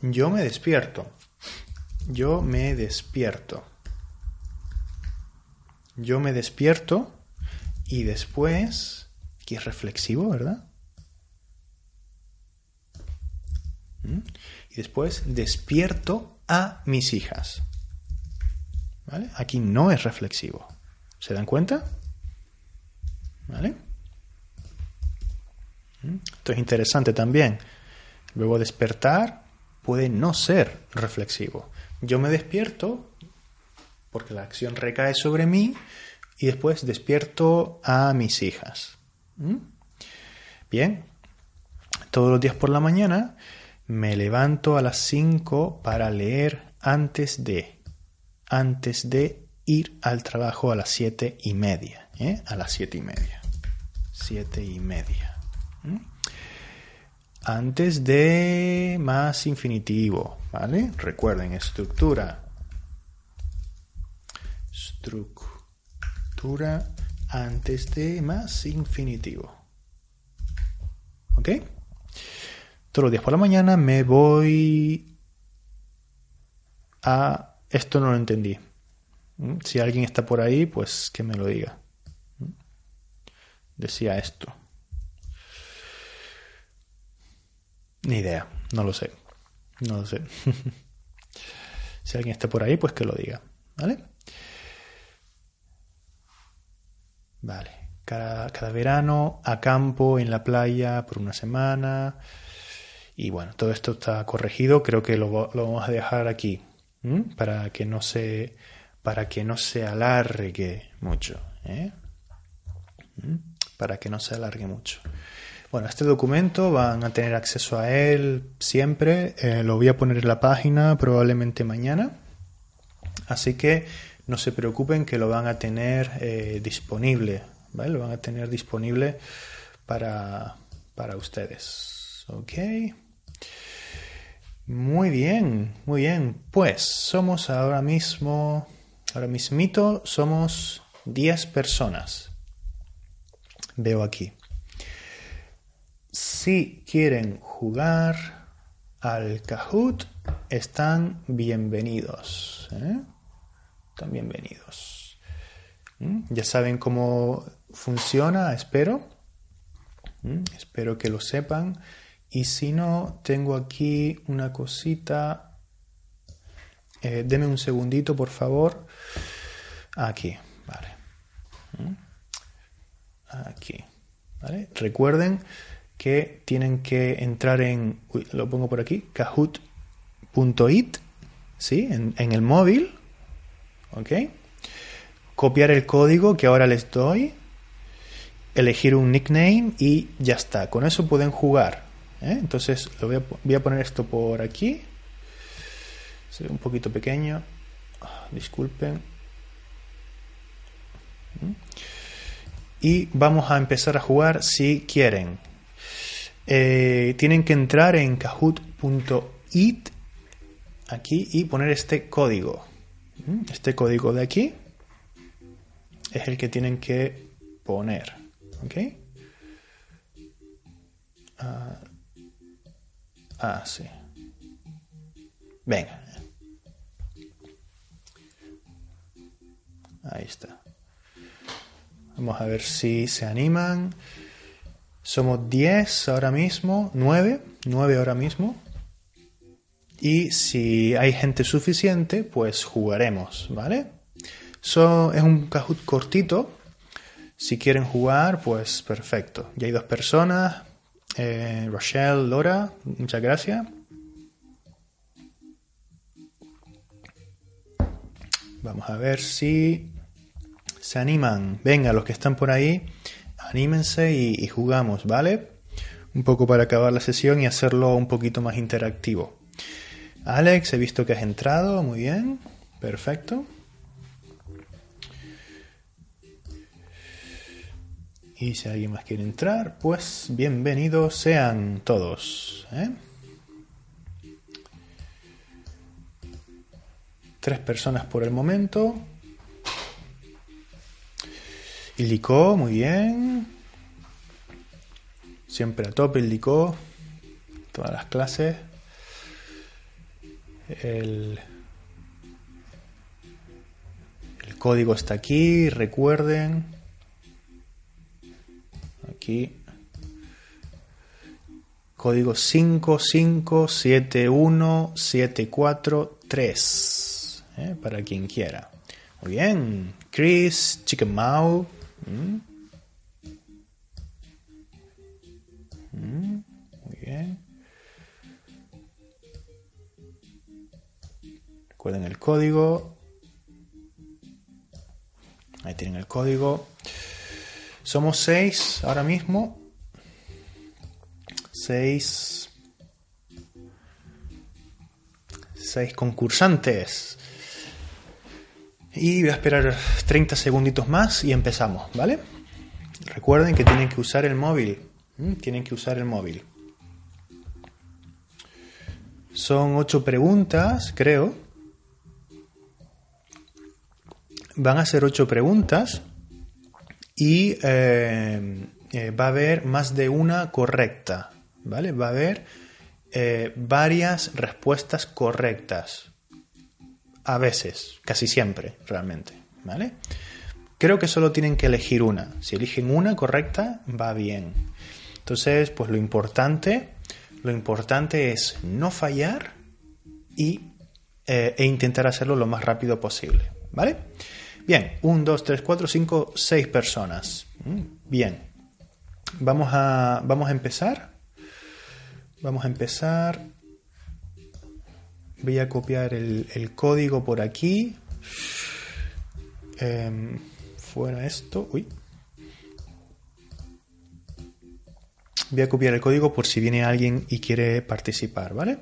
yo me despierto. Yo me despierto. Yo me despierto y después, que es reflexivo, ¿verdad? Y después despierto a mis hijas. Aquí no es reflexivo. ¿Se dan cuenta? ¿Vale? Esto es interesante también. Luego despertar puede no ser reflexivo. Yo me despierto porque la acción recae sobre mí y después despierto a mis hijas. ¿Mm? Bien, todos los días por la mañana me levanto a las 5 para leer antes de, antes de ir al trabajo a las siete y media, ¿eh? a las siete y media, siete y media. Antes de más infinitivo, ¿vale? Recuerden, estructura. Estructura antes de más infinitivo. ¿Ok? Todos los días por la mañana me voy a... Esto no lo entendí. ¿Mm? Si alguien está por ahí, pues que me lo diga. ¿Mm? Decía esto. Ni idea, no lo sé. No lo sé. si alguien está por ahí, pues que lo diga. ¿Vale? Vale. Cada, cada verano a campo, en la playa, por una semana. Y bueno, todo esto está corregido. Creo que lo, lo vamos a dejar aquí. Para que no se. Para que no se alargue mucho. ¿eh? Para que no se alargue mucho. Bueno, este documento van a tener acceso a él siempre. Eh, lo voy a poner en la página probablemente mañana. Así que no se preocupen que lo van a tener eh, disponible. ¿vale? Lo van a tener disponible para, para ustedes. Ok. Muy bien, muy bien. Pues somos ahora mismo, ahora mismito, somos 10 personas. Veo aquí. Si quieren jugar al Kahoot, están bienvenidos. ¿eh? Están bienvenidos. ¿Mm? Ya saben cómo funciona, espero. ¿Mm? Espero que lo sepan. Y si no, tengo aquí una cosita. Eh, deme un segundito, por favor. Aquí, vale. ¿Mm? Aquí. ¿Vale? Recuerden que tienen que entrar en, lo pongo por aquí, kahoot.it, ¿sí? En, en, el móvil, ¿ok? Copiar el código que ahora les doy, elegir un nickname y ya está. Con eso pueden jugar. ¿Eh? Entonces lo voy, a, voy a, poner esto por aquí. Se ve un poquito pequeño. Disculpen. ¿Mm? Y vamos a empezar a jugar si quieren. Eh, tienen que entrar en kahoot.it aquí y poner este código. ¿Mm? Este código de aquí es el que tienen que poner. ¿Ok? Ah, ah sí. Venga. Ahí está. Vamos a ver si se animan. Somos 10 ahora mismo, 9, 9 ahora mismo. Y si hay gente suficiente, pues jugaremos, ¿vale? So, es un Kahoot cortito. Si quieren jugar, pues perfecto. Ya hay dos personas. Eh, Rochelle, Laura, muchas gracias. Vamos a ver si se animan. Venga, los que están por ahí anímense y, jugamos, ¿vale? Un poco para acabar la sesión y hacerlo un poquito más interactivo. Alex, he visto que has entrado, muy bien, perfecto. Y si alguien más quiere entrar, pues bienvenidos sean todos. ¿eh? Tres personas por el momento. Ilico, muy bien. Siempre a tope Ilico. Todas las clases. El código está aquí, recuerden. Aquí. Código 5571743. ¿eh? Para quien quiera. Muy bien. Chris, Chicken Mau. ¿Mm? ¿Mm? Muy bien. Recuerden el código. Ahí tienen el código. Somos seis ahora mismo. Seis. Seis concursantes. Y voy a esperar 30 segunditos más y empezamos, ¿vale? Recuerden que tienen que usar el móvil. Tienen que usar el móvil. Son ocho preguntas, creo. van a ser ocho preguntas y eh, eh, va a haber más de una correcta, ¿vale? Va a haber eh, varias respuestas correctas. A veces, casi siempre, realmente, ¿vale? Creo que solo tienen que elegir una. Si eligen una correcta, va bien. Entonces, pues lo importante, lo importante es no fallar y, e intentar hacerlo lo más rápido posible, ¿vale? Bien, 1, 2, 3, 4, 5, 6 personas. Mm, bien. Vamos a, vamos a empezar. Vamos a empezar. Voy a copiar el, código por aquí. Em, fuera esto. Uy. Voy a copiar el código por si viene alguien y quiere participar, ¿vale?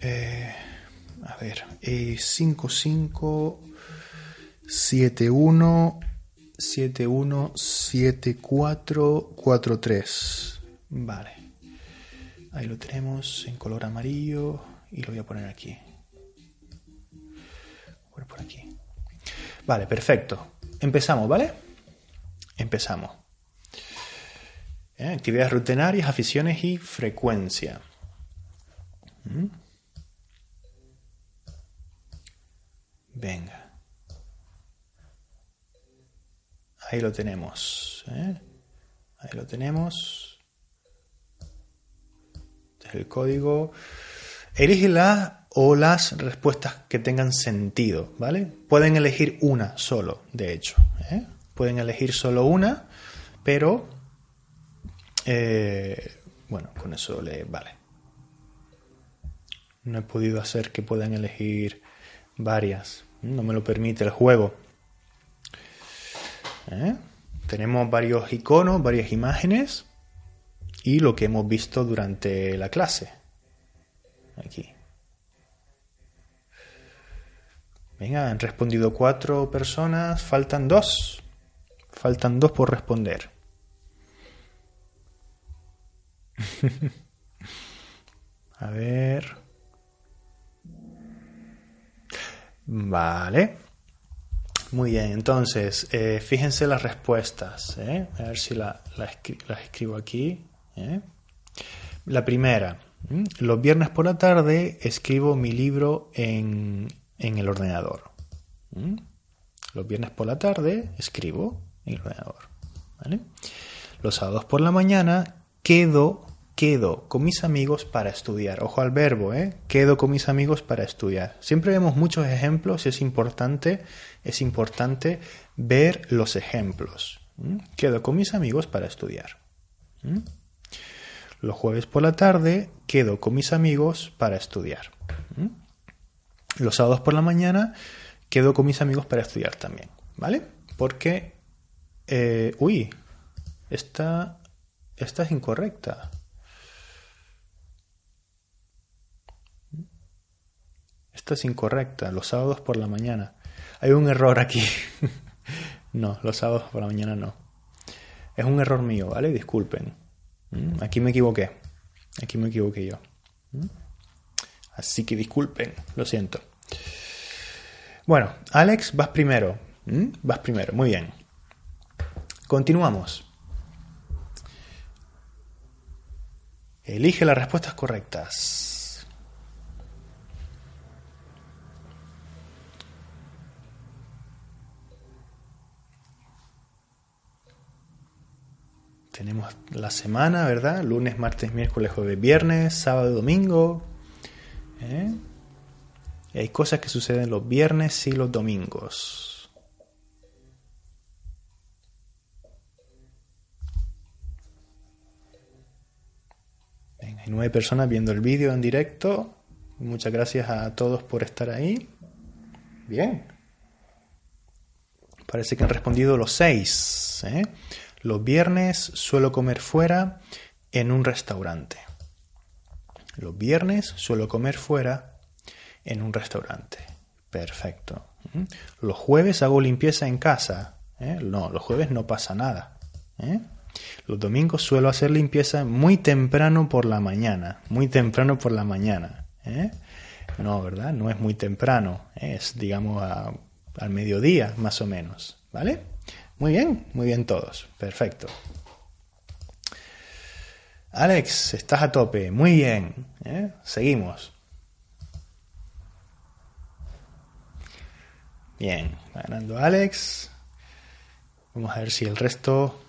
Eh, a ver, 55 71 71 74 43. Vale. Ahí lo tenemos en color amarillo y lo voy a poner aquí. Voy por aquí. Vale, perfecto. Empezamos, ¿vale? Empezamos. ¿Eh? Actividades rutinarias, aficiones y frecuencia. ¿Mm? Venga. Ahí lo tenemos. ¿eh? Ahí lo tenemos. Este es el código. Elige la o las respuestas que tengan sentido, ¿vale? Pueden elegir una solo, de hecho. ¿eh? Pueden elegir solo una, pero eh, bueno, con eso le vale. No he podido hacer que puedan elegir varias. No me lo permite el juego. ¿Eh? Tenemos varios iconos, varias imágenes y lo que hemos visto durante la clase. Aquí. Venga, han respondido cuatro personas, faltan dos. Faltan dos por responder. A ver. Vale. Muy bien, entonces, eh, fíjense las respuestas. ¿eh? A ver si las escribo aquí. ¿eh? La primera, los viernes por la tarde escribo mi libro en, el ordenador. Los viernes por la tarde escribo en el ordenador. Los sábados por la mañana quedo quedo con mis amigos para estudiar. Ojo al verbo, ¿eh? Quedo con mis amigos para estudiar. Siempre vemos muchos ejemplos y es importante, es importante ver los ejemplos. Quedo con mis amigos para estudiar. Los jueves por la tarde quedo con mis amigos para estudiar. Los sábados por la mañana quedo con mis amigos para estudiar también. ¿Vale? Porque... Eh, uy, esta, esta es incorrecta. Es incorrecta, los sábados por la mañana. Hay un error aquí. No, los sábados por la mañana no. Es un error mío, ¿vale? Disculpen. ¿Mm? Aquí me equivoqué. Aquí me equivoqué yo. ¿Mm? Así que disculpen, lo siento. Bueno, Alex, vas primero. ¿Mm? Vas primero, muy bien. Continuamos. Elige las respuestas correctas. Tenemos la semana, ¿verdad? Lunes, martes, miércoles, jueves, viernes, sábado, domingo. ¿Eh? Y hay cosas que suceden los viernes y los domingos. hay nueve personas viendo el vídeo en directo. Muchas gracias a todos por estar ahí. Bien. Parece que han respondido los seis. ¿eh? Los viernes suelo comer fuera en un restaurante. Los viernes suelo comer fuera en un restaurante. Perfecto. Los jueves hago limpieza en casa. ¿eh? No, los jueves no pasa nada. ¿eh? Los domingos suelo hacer limpieza muy temprano por la mañana. Muy temprano por la mañana. ¿eh? No, ¿verdad? No es muy temprano. Es, digamos, al mediodía, más o menos. ¿Vale? Muy bien, muy bien todos. Perfecto. Alex, estás a tope. Muy bien. ¿eh? Seguimos. Bien, ganando Alex. Vamos a ver si el resto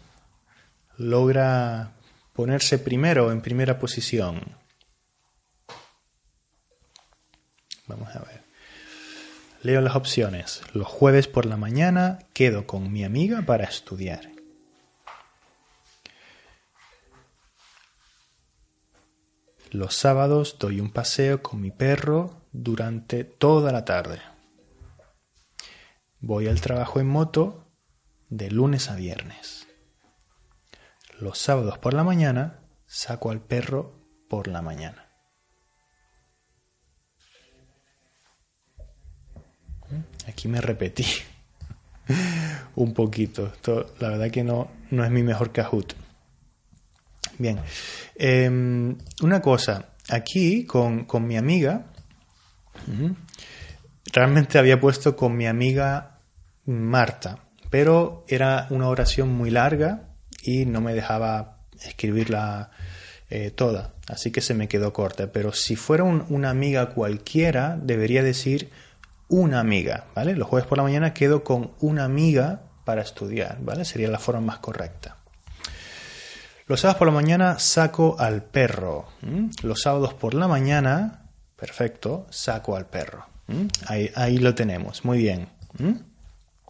logra ponerse primero en primera posición. Vamos a ver. Leo las opciones. Los jueves por la mañana quedo con mi amiga para estudiar. Los sábados doy un paseo con mi perro durante toda la tarde. Voy al trabajo en moto de lunes a viernes. Los sábados por la mañana saco al perro por la mañana. Aquí me repetí un poquito. la verdad que no, no es mi mejor Kahoot. Bien, em, una cosa, aquí con, mi amiga, realmente había puesto con mi amiga Marta, pero era una oración muy larga y no me dejaba escribirla eh, toda, así que se me quedó corta. Pero si fuera una amiga cualquiera, debería decir una amiga, ¿vale? Los jueves por la mañana quedo con una amiga para estudiar, ¿vale? Sería la forma más correcta. Los sábados por la mañana saco al perro. Los sábados por la mañana, perfecto, saco al perro. Ahí, lo tenemos, muy bien.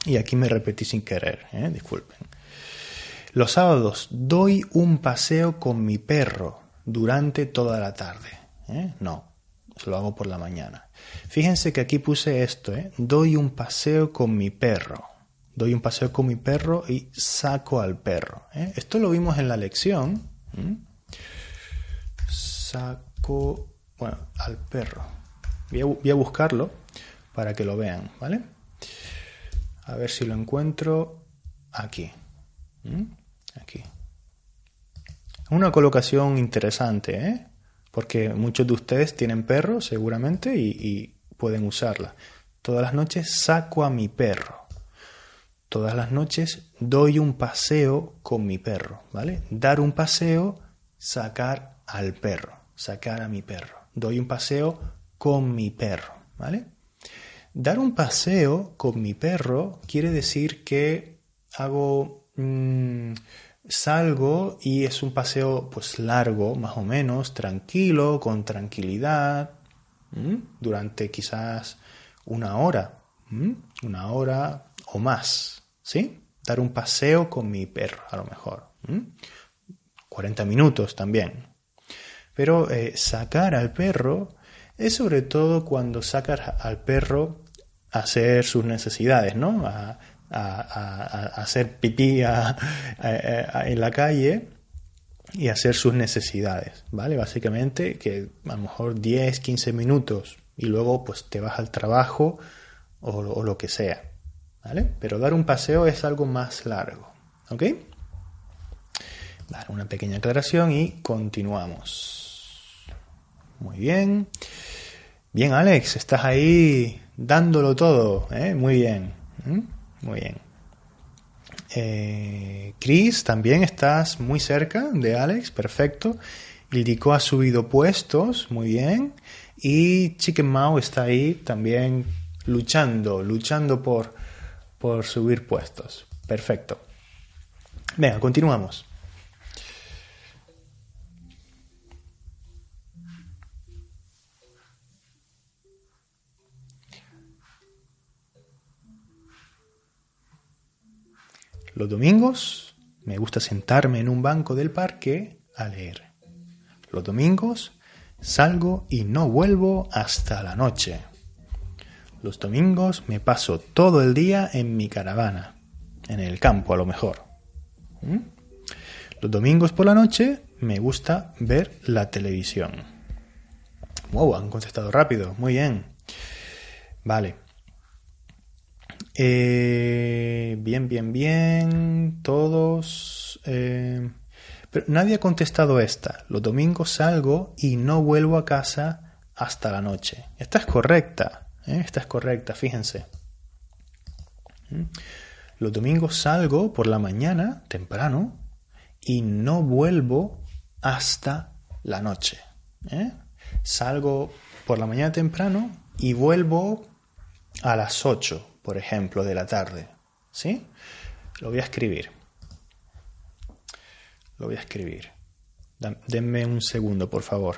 Y aquí me repetí sin querer, ¿eh? disculpen. Los sábados doy un paseo con mi perro durante toda la tarde. ¿eh? No, lo hago por la mañana. Fíjense que aquí puse esto, ¿eh? doy un paseo con mi perro doy un paseo con mi perro y saco al perro. ¿eh? Esto lo vimos en la lección. Saco, bueno, al perro. Voy a, buscarlo para que lo vean, ¿vale? A ver si lo encuentro aquí. Aquí. Una colocación interesante, ¿eh? Porque muchos de ustedes tienen perros seguramente y pueden usarla. Todas las noches saco a mi perro. Todas las noches doy un paseo con mi perro, ¿vale? Dar un paseo, sacar al perro, sacar a mi perro. Doy un paseo con mi perro, ¿vale? Dar un paseo con mi perro quiere decir que hago mm, salgo y es un paseo pues largo, más o menos, tranquilo, con tranquilidad, durante quizás una hora, una hora o más, ¿sí? Dar un paseo con mi perro, a lo mejor. 40 minutos también. Pero eh, sacar al perro es sobre todo cuando sacas al perro a hacer sus necesidades, ¿no? A, hacer pipí en la calle y hacer sus necesidades, ¿vale? Básicamente que a lo mejor 10, 15 minutos y luego pues te vas al trabajo o, lo que sea. ¿vale? Pero dar un paseo es algo más largo, ¿ok? Dar una pequeña aclaración y continuamos. Muy bien. Bien, Alex, estás ahí dándolo todo, ¿eh? Muy bien. Muy bien. Eh, Chris, también estás muy cerca de Alex, perfecto. Ildico ha subido puestos, muy bien. Y Chicken Mao está ahí también luchando, luchando por, por subir puestos. Perfecto. Venga, continuamos. Los domingos me gusta sentarme en un banco del parque a leer. Los domingos salgo y no vuelvo hasta la noche. Los domingos me paso todo el día en mi caravana, en el campo a lo mejor. ¿Mm? Los domingos por la noche me gusta ver la televisión. Wow, han contestado rápido, muy bien. Vale. Eh, bien, bien, bien. Todos. Eh, pero nadie ha contestado esta. Los domingos salgo y no vuelvo a casa hasta la noche. Esta es correcta. ¿eh? Esta es correcta, fíjense. ¿Mm? Los domingos salgo por la mañana, temprano, y no vuelvo hasta la noche. Salgo por la mañana temprano y vuelvo a las 8 por ejemplo, de la tarde. ¿Sí? Lo voy a escribir. Lo voy a escribir. Denme un segundo, por favor.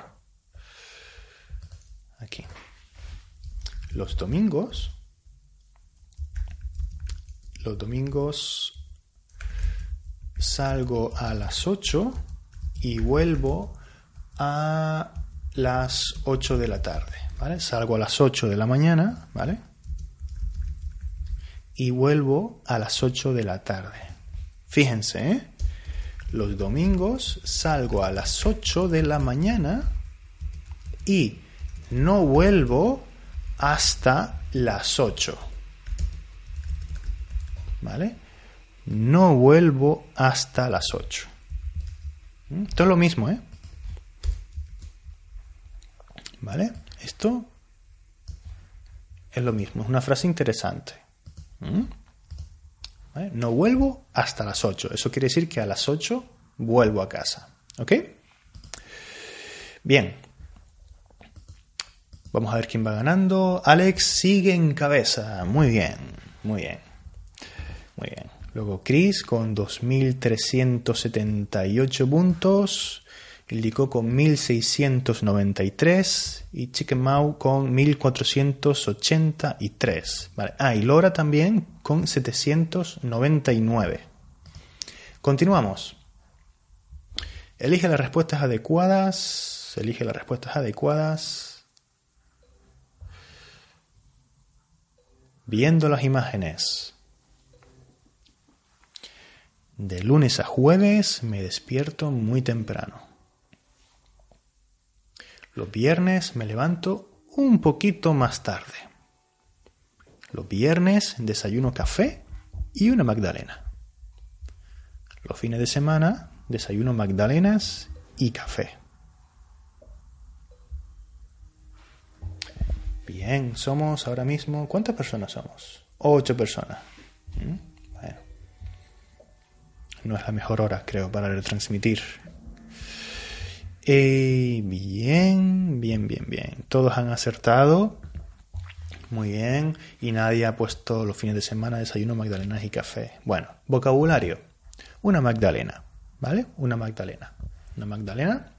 Aquí. Los domingos. Los domingos salgo a las 8 y vuelvo a las 8 de la tarde. ¿Vale? Salgo a las 8 de la mañana, ¿vale? Y vuelvo a las 8 de la tarde. Fíjense, ¿eh? los domingos salgo a las 8 de la mañana y no vuelvo hasta las 8. ¿Vale? No vuelvo hasta las 8. ¿Mm? Esto es lo mismo, ¿eh? ¿Vale? Esto es lo mismo, es una frase interesante. ¿Mm? No vuelvo hasta las 8. Eso quiere decir que a las 8 vuelvo a casa. ¿Ok? Bien. Vamos a ver quién va ganando. Alex sigue en cabeza. Muy bien, muy bien. Muy bien. Luego Chris con 2.378 puntos. Ildico con 1693 y Chicken Mau con 1483. Vale. Ah, y Lora también con 799. Continuamos. Elige las respuestas adecuadas. Elige las respuestas adecuadas. Viendo las imágenes. De lunes a jueves me despierto muy temprano. Los viernes me levanto un poquito más tarde. Los viernes desayuno café y una magdalena. Los fines de semana desayuno magdalenas y café. Bien, somos ahora mismo... ¿Cuántas personas somos? Ocho personas. ¿Mm? Bueno. No es la mejor hora, creo, para retransmitir. Bien, bien, bien, bien. Todos han acertado. Muy bien. Y nadie ha puesto los fines de semana desayuno, magdalenas y café. Bueno, vocabulario. Una magdalena. ¿Vale? Una magdalena. Una magdalena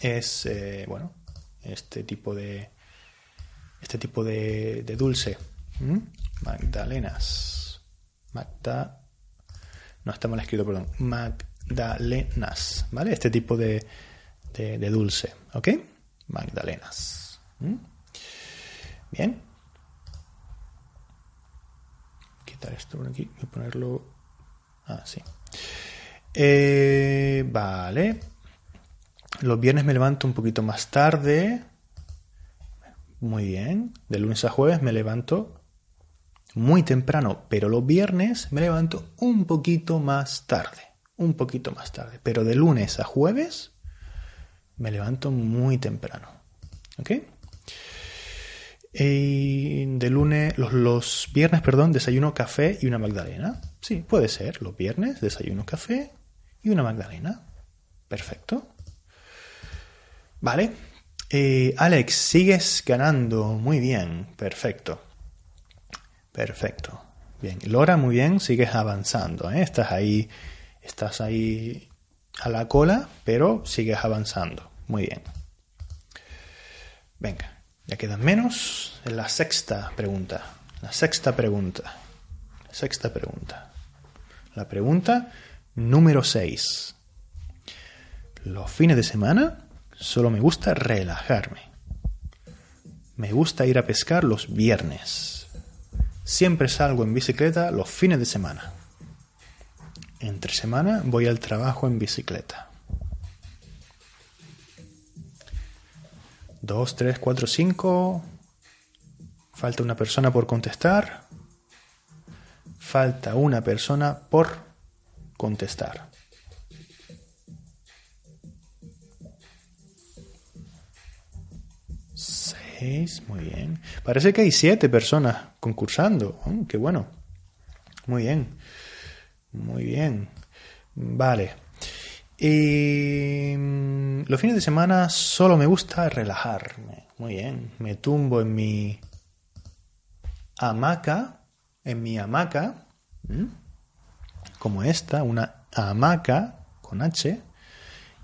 es, eh, bueno, este tipo de, este tipo de, dulce. ¿Mm? Magdalenas. Magda. No está mal escrito, perdón. Magdalenas. ¿Vale? Este tipo de, de, dulce, ¿ok? Magdalenas. ¿Mm? Bien. Quitar esto por aquí y ponerlo así. Eh, vale. Los viernes me levanto un poquito más tarde. Muy bien. De lunes a jueves me levanto muy temprano, pero los viernes me levanto un poquito más tarde. Un poquito más tarde. Pero de lunes a jueves me levanto muy temprano. ¿Ok? Y de lunes, los, viernes, perdón, desayuno café y una magdalena. Sí, puede ser. Los viernes desayuno café y una magdalena. Perfecto. Vale. Eh, Alex, sigues ganando. Muy bien. Perfecto. Perfecto. Bien. Lora, muy bien. Sigues avanzando. ¿eh? Estás ahí. Estás ahí a la cola, pero sigues avanzando. Muy bien. Venga. Ya quedan menos. En la sexta pregunta. La sexta pregunta. sexta pregunta. La pregunta número 6. Los fines de semana solo me gusta relajarme. Me gusta ir a pescar los viernes. Siempre salgo en bicicleta los fines de semana. Entre semana voy al trabajo en bicicleta. 2, 3, 4, 5. Falta una persona por contestar. Falta una persona por contestar. Seis, muy bien. Parece que hay siete personas concursando. Oh, qué bueno. Muy bien. Muy bien. Vale. Y mm, los fines de semana solo me gusta relajarme. Muy bien. Me tumbo en mi hamaca, en mi hamaca, como esta, una hamaca con H,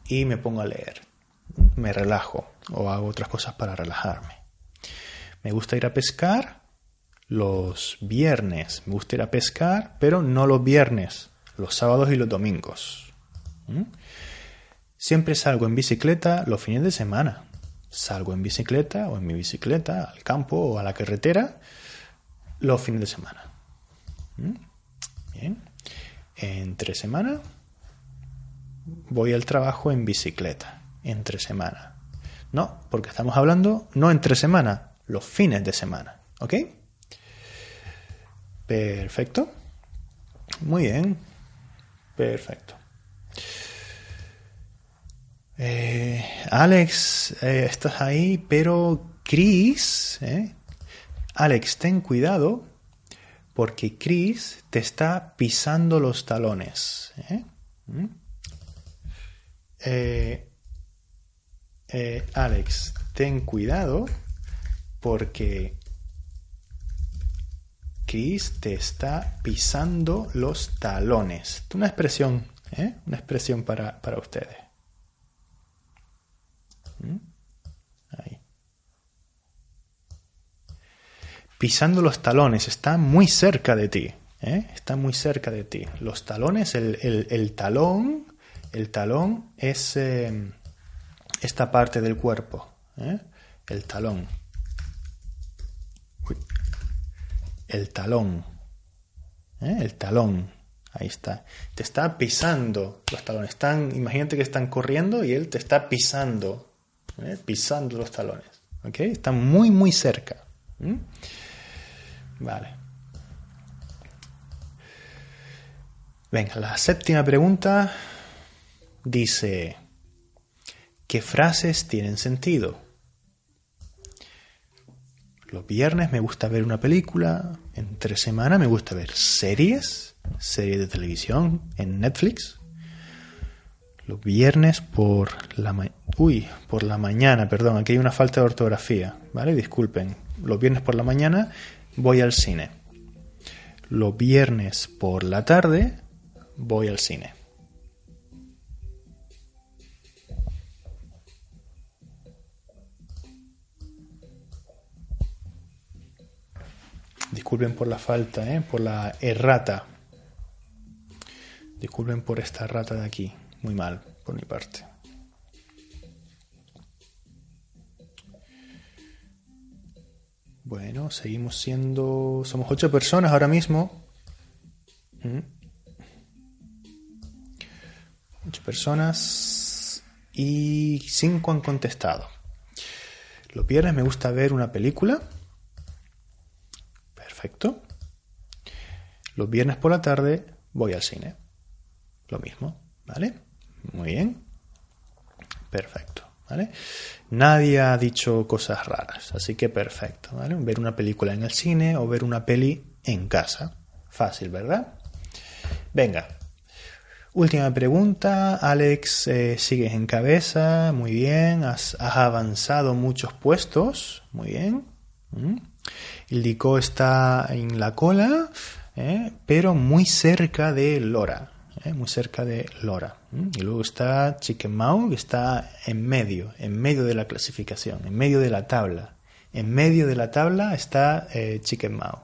y me pongo a leer. Me relajo o hago otras cosas para relajarme. Me gusta ir a pescar los viernes. Me gusta ir a pescar, pero no los viernes, los sábados y los domingos. Siempre salgo en bicicleta los fines de semana. Salgo en bicicleta o en mi bicicleta al campo o a la carretera los fines de semana. ¿Mm? Bien. Entre semana voy al trabajo en bicicleta. Entre semana. No, porque estamos hablando no entre semana, los fines de semana. ¿Ok? Perfecto. Muy bien. Perfecto. Eh, Alex, eh, estás ahí, pero Chris, eh, Alex, ten cuidado porque Chris te está pisando los talones. ¿Mm? Alex, ten cuidado porque Chris te está pisando los talones. Una expresión, una expresión para, para ustedes. ¿Mm? Pisando los talones, está muy cerca de ti. ¿eh? Está muy cerca de ti. Los talones, el, talón, el talón es eh, esta parte del cuerpo. ¿eh? El talón. El talón. El talón. Ahí está. Te está pisando los talones. Están, imagínate que están corriendo y él te está pisando ¿eh? pisando los talones. ¿Ok? Está muy, muy cerca. Vale. Venga, la séptima pregunta dice, ¿qué frases tienen sentido? Los viernes me gusta ver una película, entre semana me gusta ver series, series de televisión en Netflix, los viernes por la uy, por la mañana, perdón, aquí hay una falta de ortografía, ¿vale? Disculpen. Los viernes por la mañana voy al cine. Los viernes por la tarde voy al cine. Disculpen por la falta, ¿eh? por la errata. Disculpen por esta rata de aquí. Muy mal, por mi parte. Bueno, seguimos siendo... Somos ocho personas ahora mismo. Mm. Ocho personas y cinco han contestado. Los viernes me gusta ver una película. Perfecto. Los viernes por la tarde voy al cine. Lo mismo, ¿vale? Muy bien. Perfecto, ¿vale? Nadie ha dicho cosas raras, así que perfecto, ¿vale? Ver una película en el cine o ver una peli en casa. Fácil, ¿verdad? Venga. Última pregunta. Alex, eh, sigues en cabeza. Muy bien. Has, avanzado muchos puestos. Muy bien. ¿Mm? El está en la cola, ¿eh? pero muy cerca de Lora. ¿Eh? Muy cerca de Lora. Y luego está Chicken Mau, que está en medio, en medio de la clasificación, en medio de la tabla. En medio de la tabla está Chicken Mau.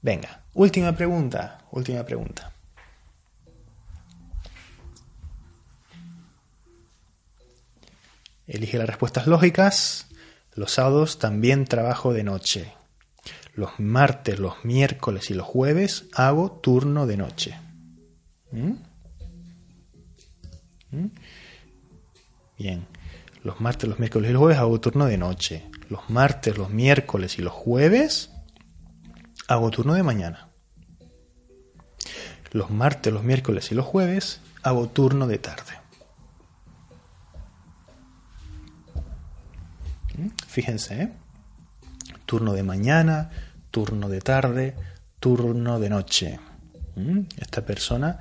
Venga, última pregunta, última pregunta. Elige las respuestas lógicas. Los sábados también trabajo de noche. Los martes, los miércoles y los jueves hago turno de noche. ¿Mm? ¿Mm? Bien. Los martes, los miércoles y los jueves hago turno de noche. Los martes, los miércoles y los jueves hago turno de mañana. Los martes, los miércoles y los jueves hago turno de tarde. ¿Mm? Fíjense, ¿eh? turno de mañana, turno de tarde, turno de noche. Esta persona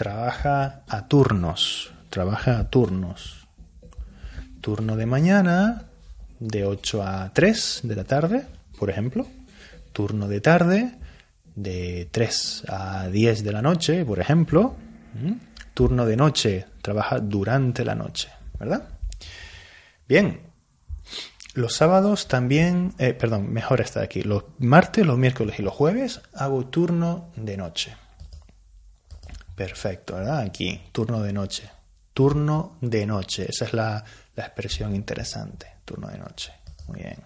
trabaja a turnos, trabaja a turnos. Turno de mañana, de 8 a 3 de la tarde, por ejemplo turno de tarde, de 3 a 10 de la noche, por ejemplo. Turno de noche, trabaja durante la noche, ¿verdad? Bien. Los sábados también, eh, perdón, mejor está aquí. Los martes, los miércoles y los jueves hago turno de noche. Perfecto, ¿verdad? Aquí, turno de noche. Turno de noche. Esa es la, la expresión interesante. Turno de noche. Muy bien.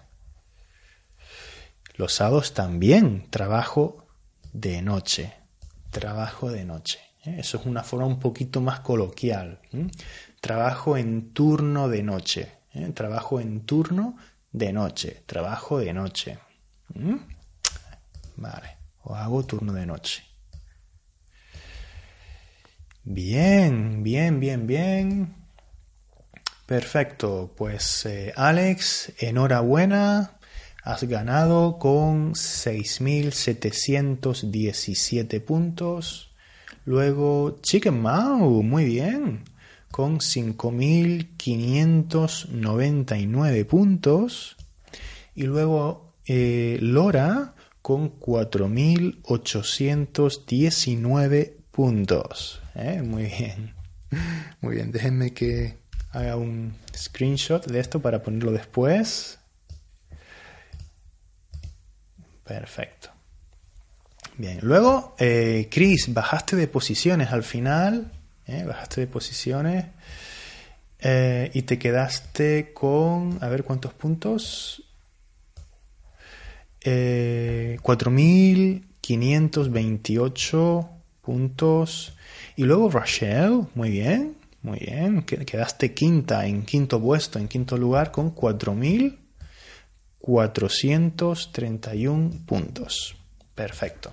Los sábados también trabajo de noche. Trabajo de noche. ¿eh? Eso es una forma un poquito más coloquial. Trabajo en turno de noche. ¿eh? Trabajo en turno de noche. Trabajo de noche. Vale. O hago turno de noche. Bien, bien, bien, bien. Perfecto. Pues eh, Alex, enhorabuena Has ganado con 6.717 puntos. Luego Chicken Mau, muy bien, con 5.599 puntos. Y luego eh, Lora con 4.819 puntos. ¿Eh? Muy bien. Muy bien, déjenme que haga un screenshot de esto para ponerlo después. Perfecto. Bien, luego, eh, Chris, bajaste de posiciones al final, ¿eh? bajaste de posiciones y te quedaste con, a ver cuántos puntos, 4.528 puntos. Y luego Rachel, muy bien, muy bien, quedaste quinta, en quinto puesto, en quinto lugar con 4.000. 431 puntos. Perfecto.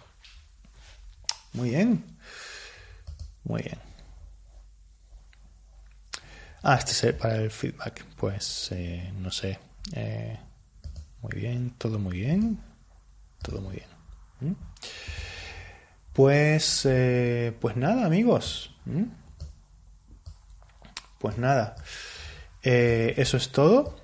Muy bien. Muy bien. Ah, este es para el feedback. Pues eh, no sé. Eh, muy bien, todo muy bien. Todo muy bien. ¿Mm? Pues, eh, pues nada, amigos. Pues nada. eso es todo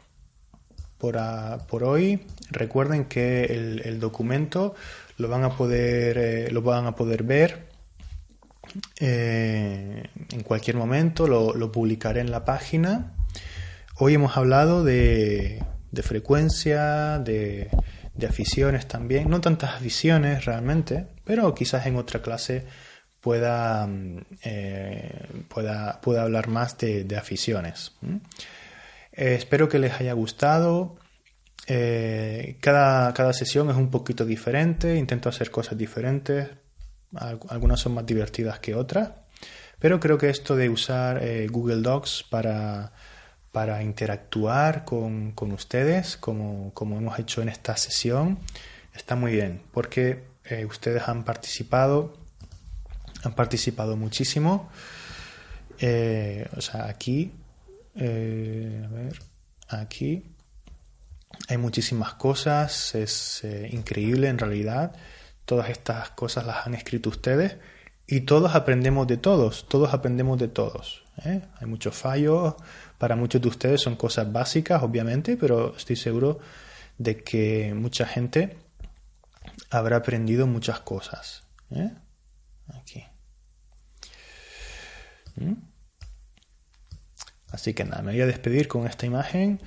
por, hoy. Recuerden que el, documento lo van a poder, eh, lo van a poder ver eh, en cualquier momento, lo, publicaré en la página. Hoy hemos hablado de, frecuencia, de, aficiones también, no tantas aficiones realmente, pero quizás en otra clase pueda, eh, pueda, pueda hablar más de, aficiones. Eh, espero que les haya gustado. Eh, cada, cada, sesión es un poquito diferente, intento hacer cosas diferentes, algunas son más divertidas que otras, pero creo que esto de usar Google Docs para, para interactuar con, con ustedes, como, como, hemos hecho en esta sesión, está muy bien, porque eh, ustedes han participado, han participado muchísimo. Eh, o sea, aquí, eh, a ver, aquí hay muchísimas cosas, es increíble en realidad. Todas estas cosas las han escrito ustedes y todos aprendemos de todos, todos aprendemos de todos. Hay muchos fallos, para muchos de ustedes son cosas básicas, obviamente, pero estoy seguro de que mucha gente habrá aprendido muchas cosas. ¿eh? Aquí. ¿Mm? Así que nada, me voy a despedir con esta imagen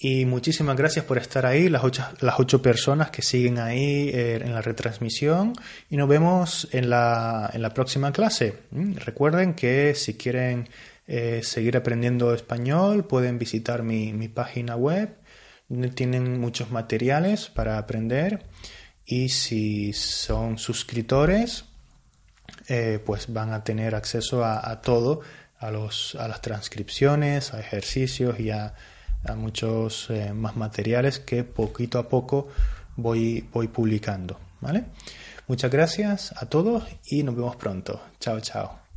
y muchísimas gracias por estar ahí, las ocho, las ocho personas que siguen ahí eh, en la retransmisión y nos vemos en la, próxima clase. ¿Mm? Recuerden que si quieren eh, seguir aprendiendo español pueden visitar mi, mi página web, tienen muchos materiales para aprender y si son suscriptores, eh, pues van a tener acceso a, todo, a, los, a las transcripciones, a ejercicios y a, muchos eh, más materiales que poquito a poco voy, voy publicando. ¿vale? Muchas gracias a todos y nos vemos pronto. Chao, chao.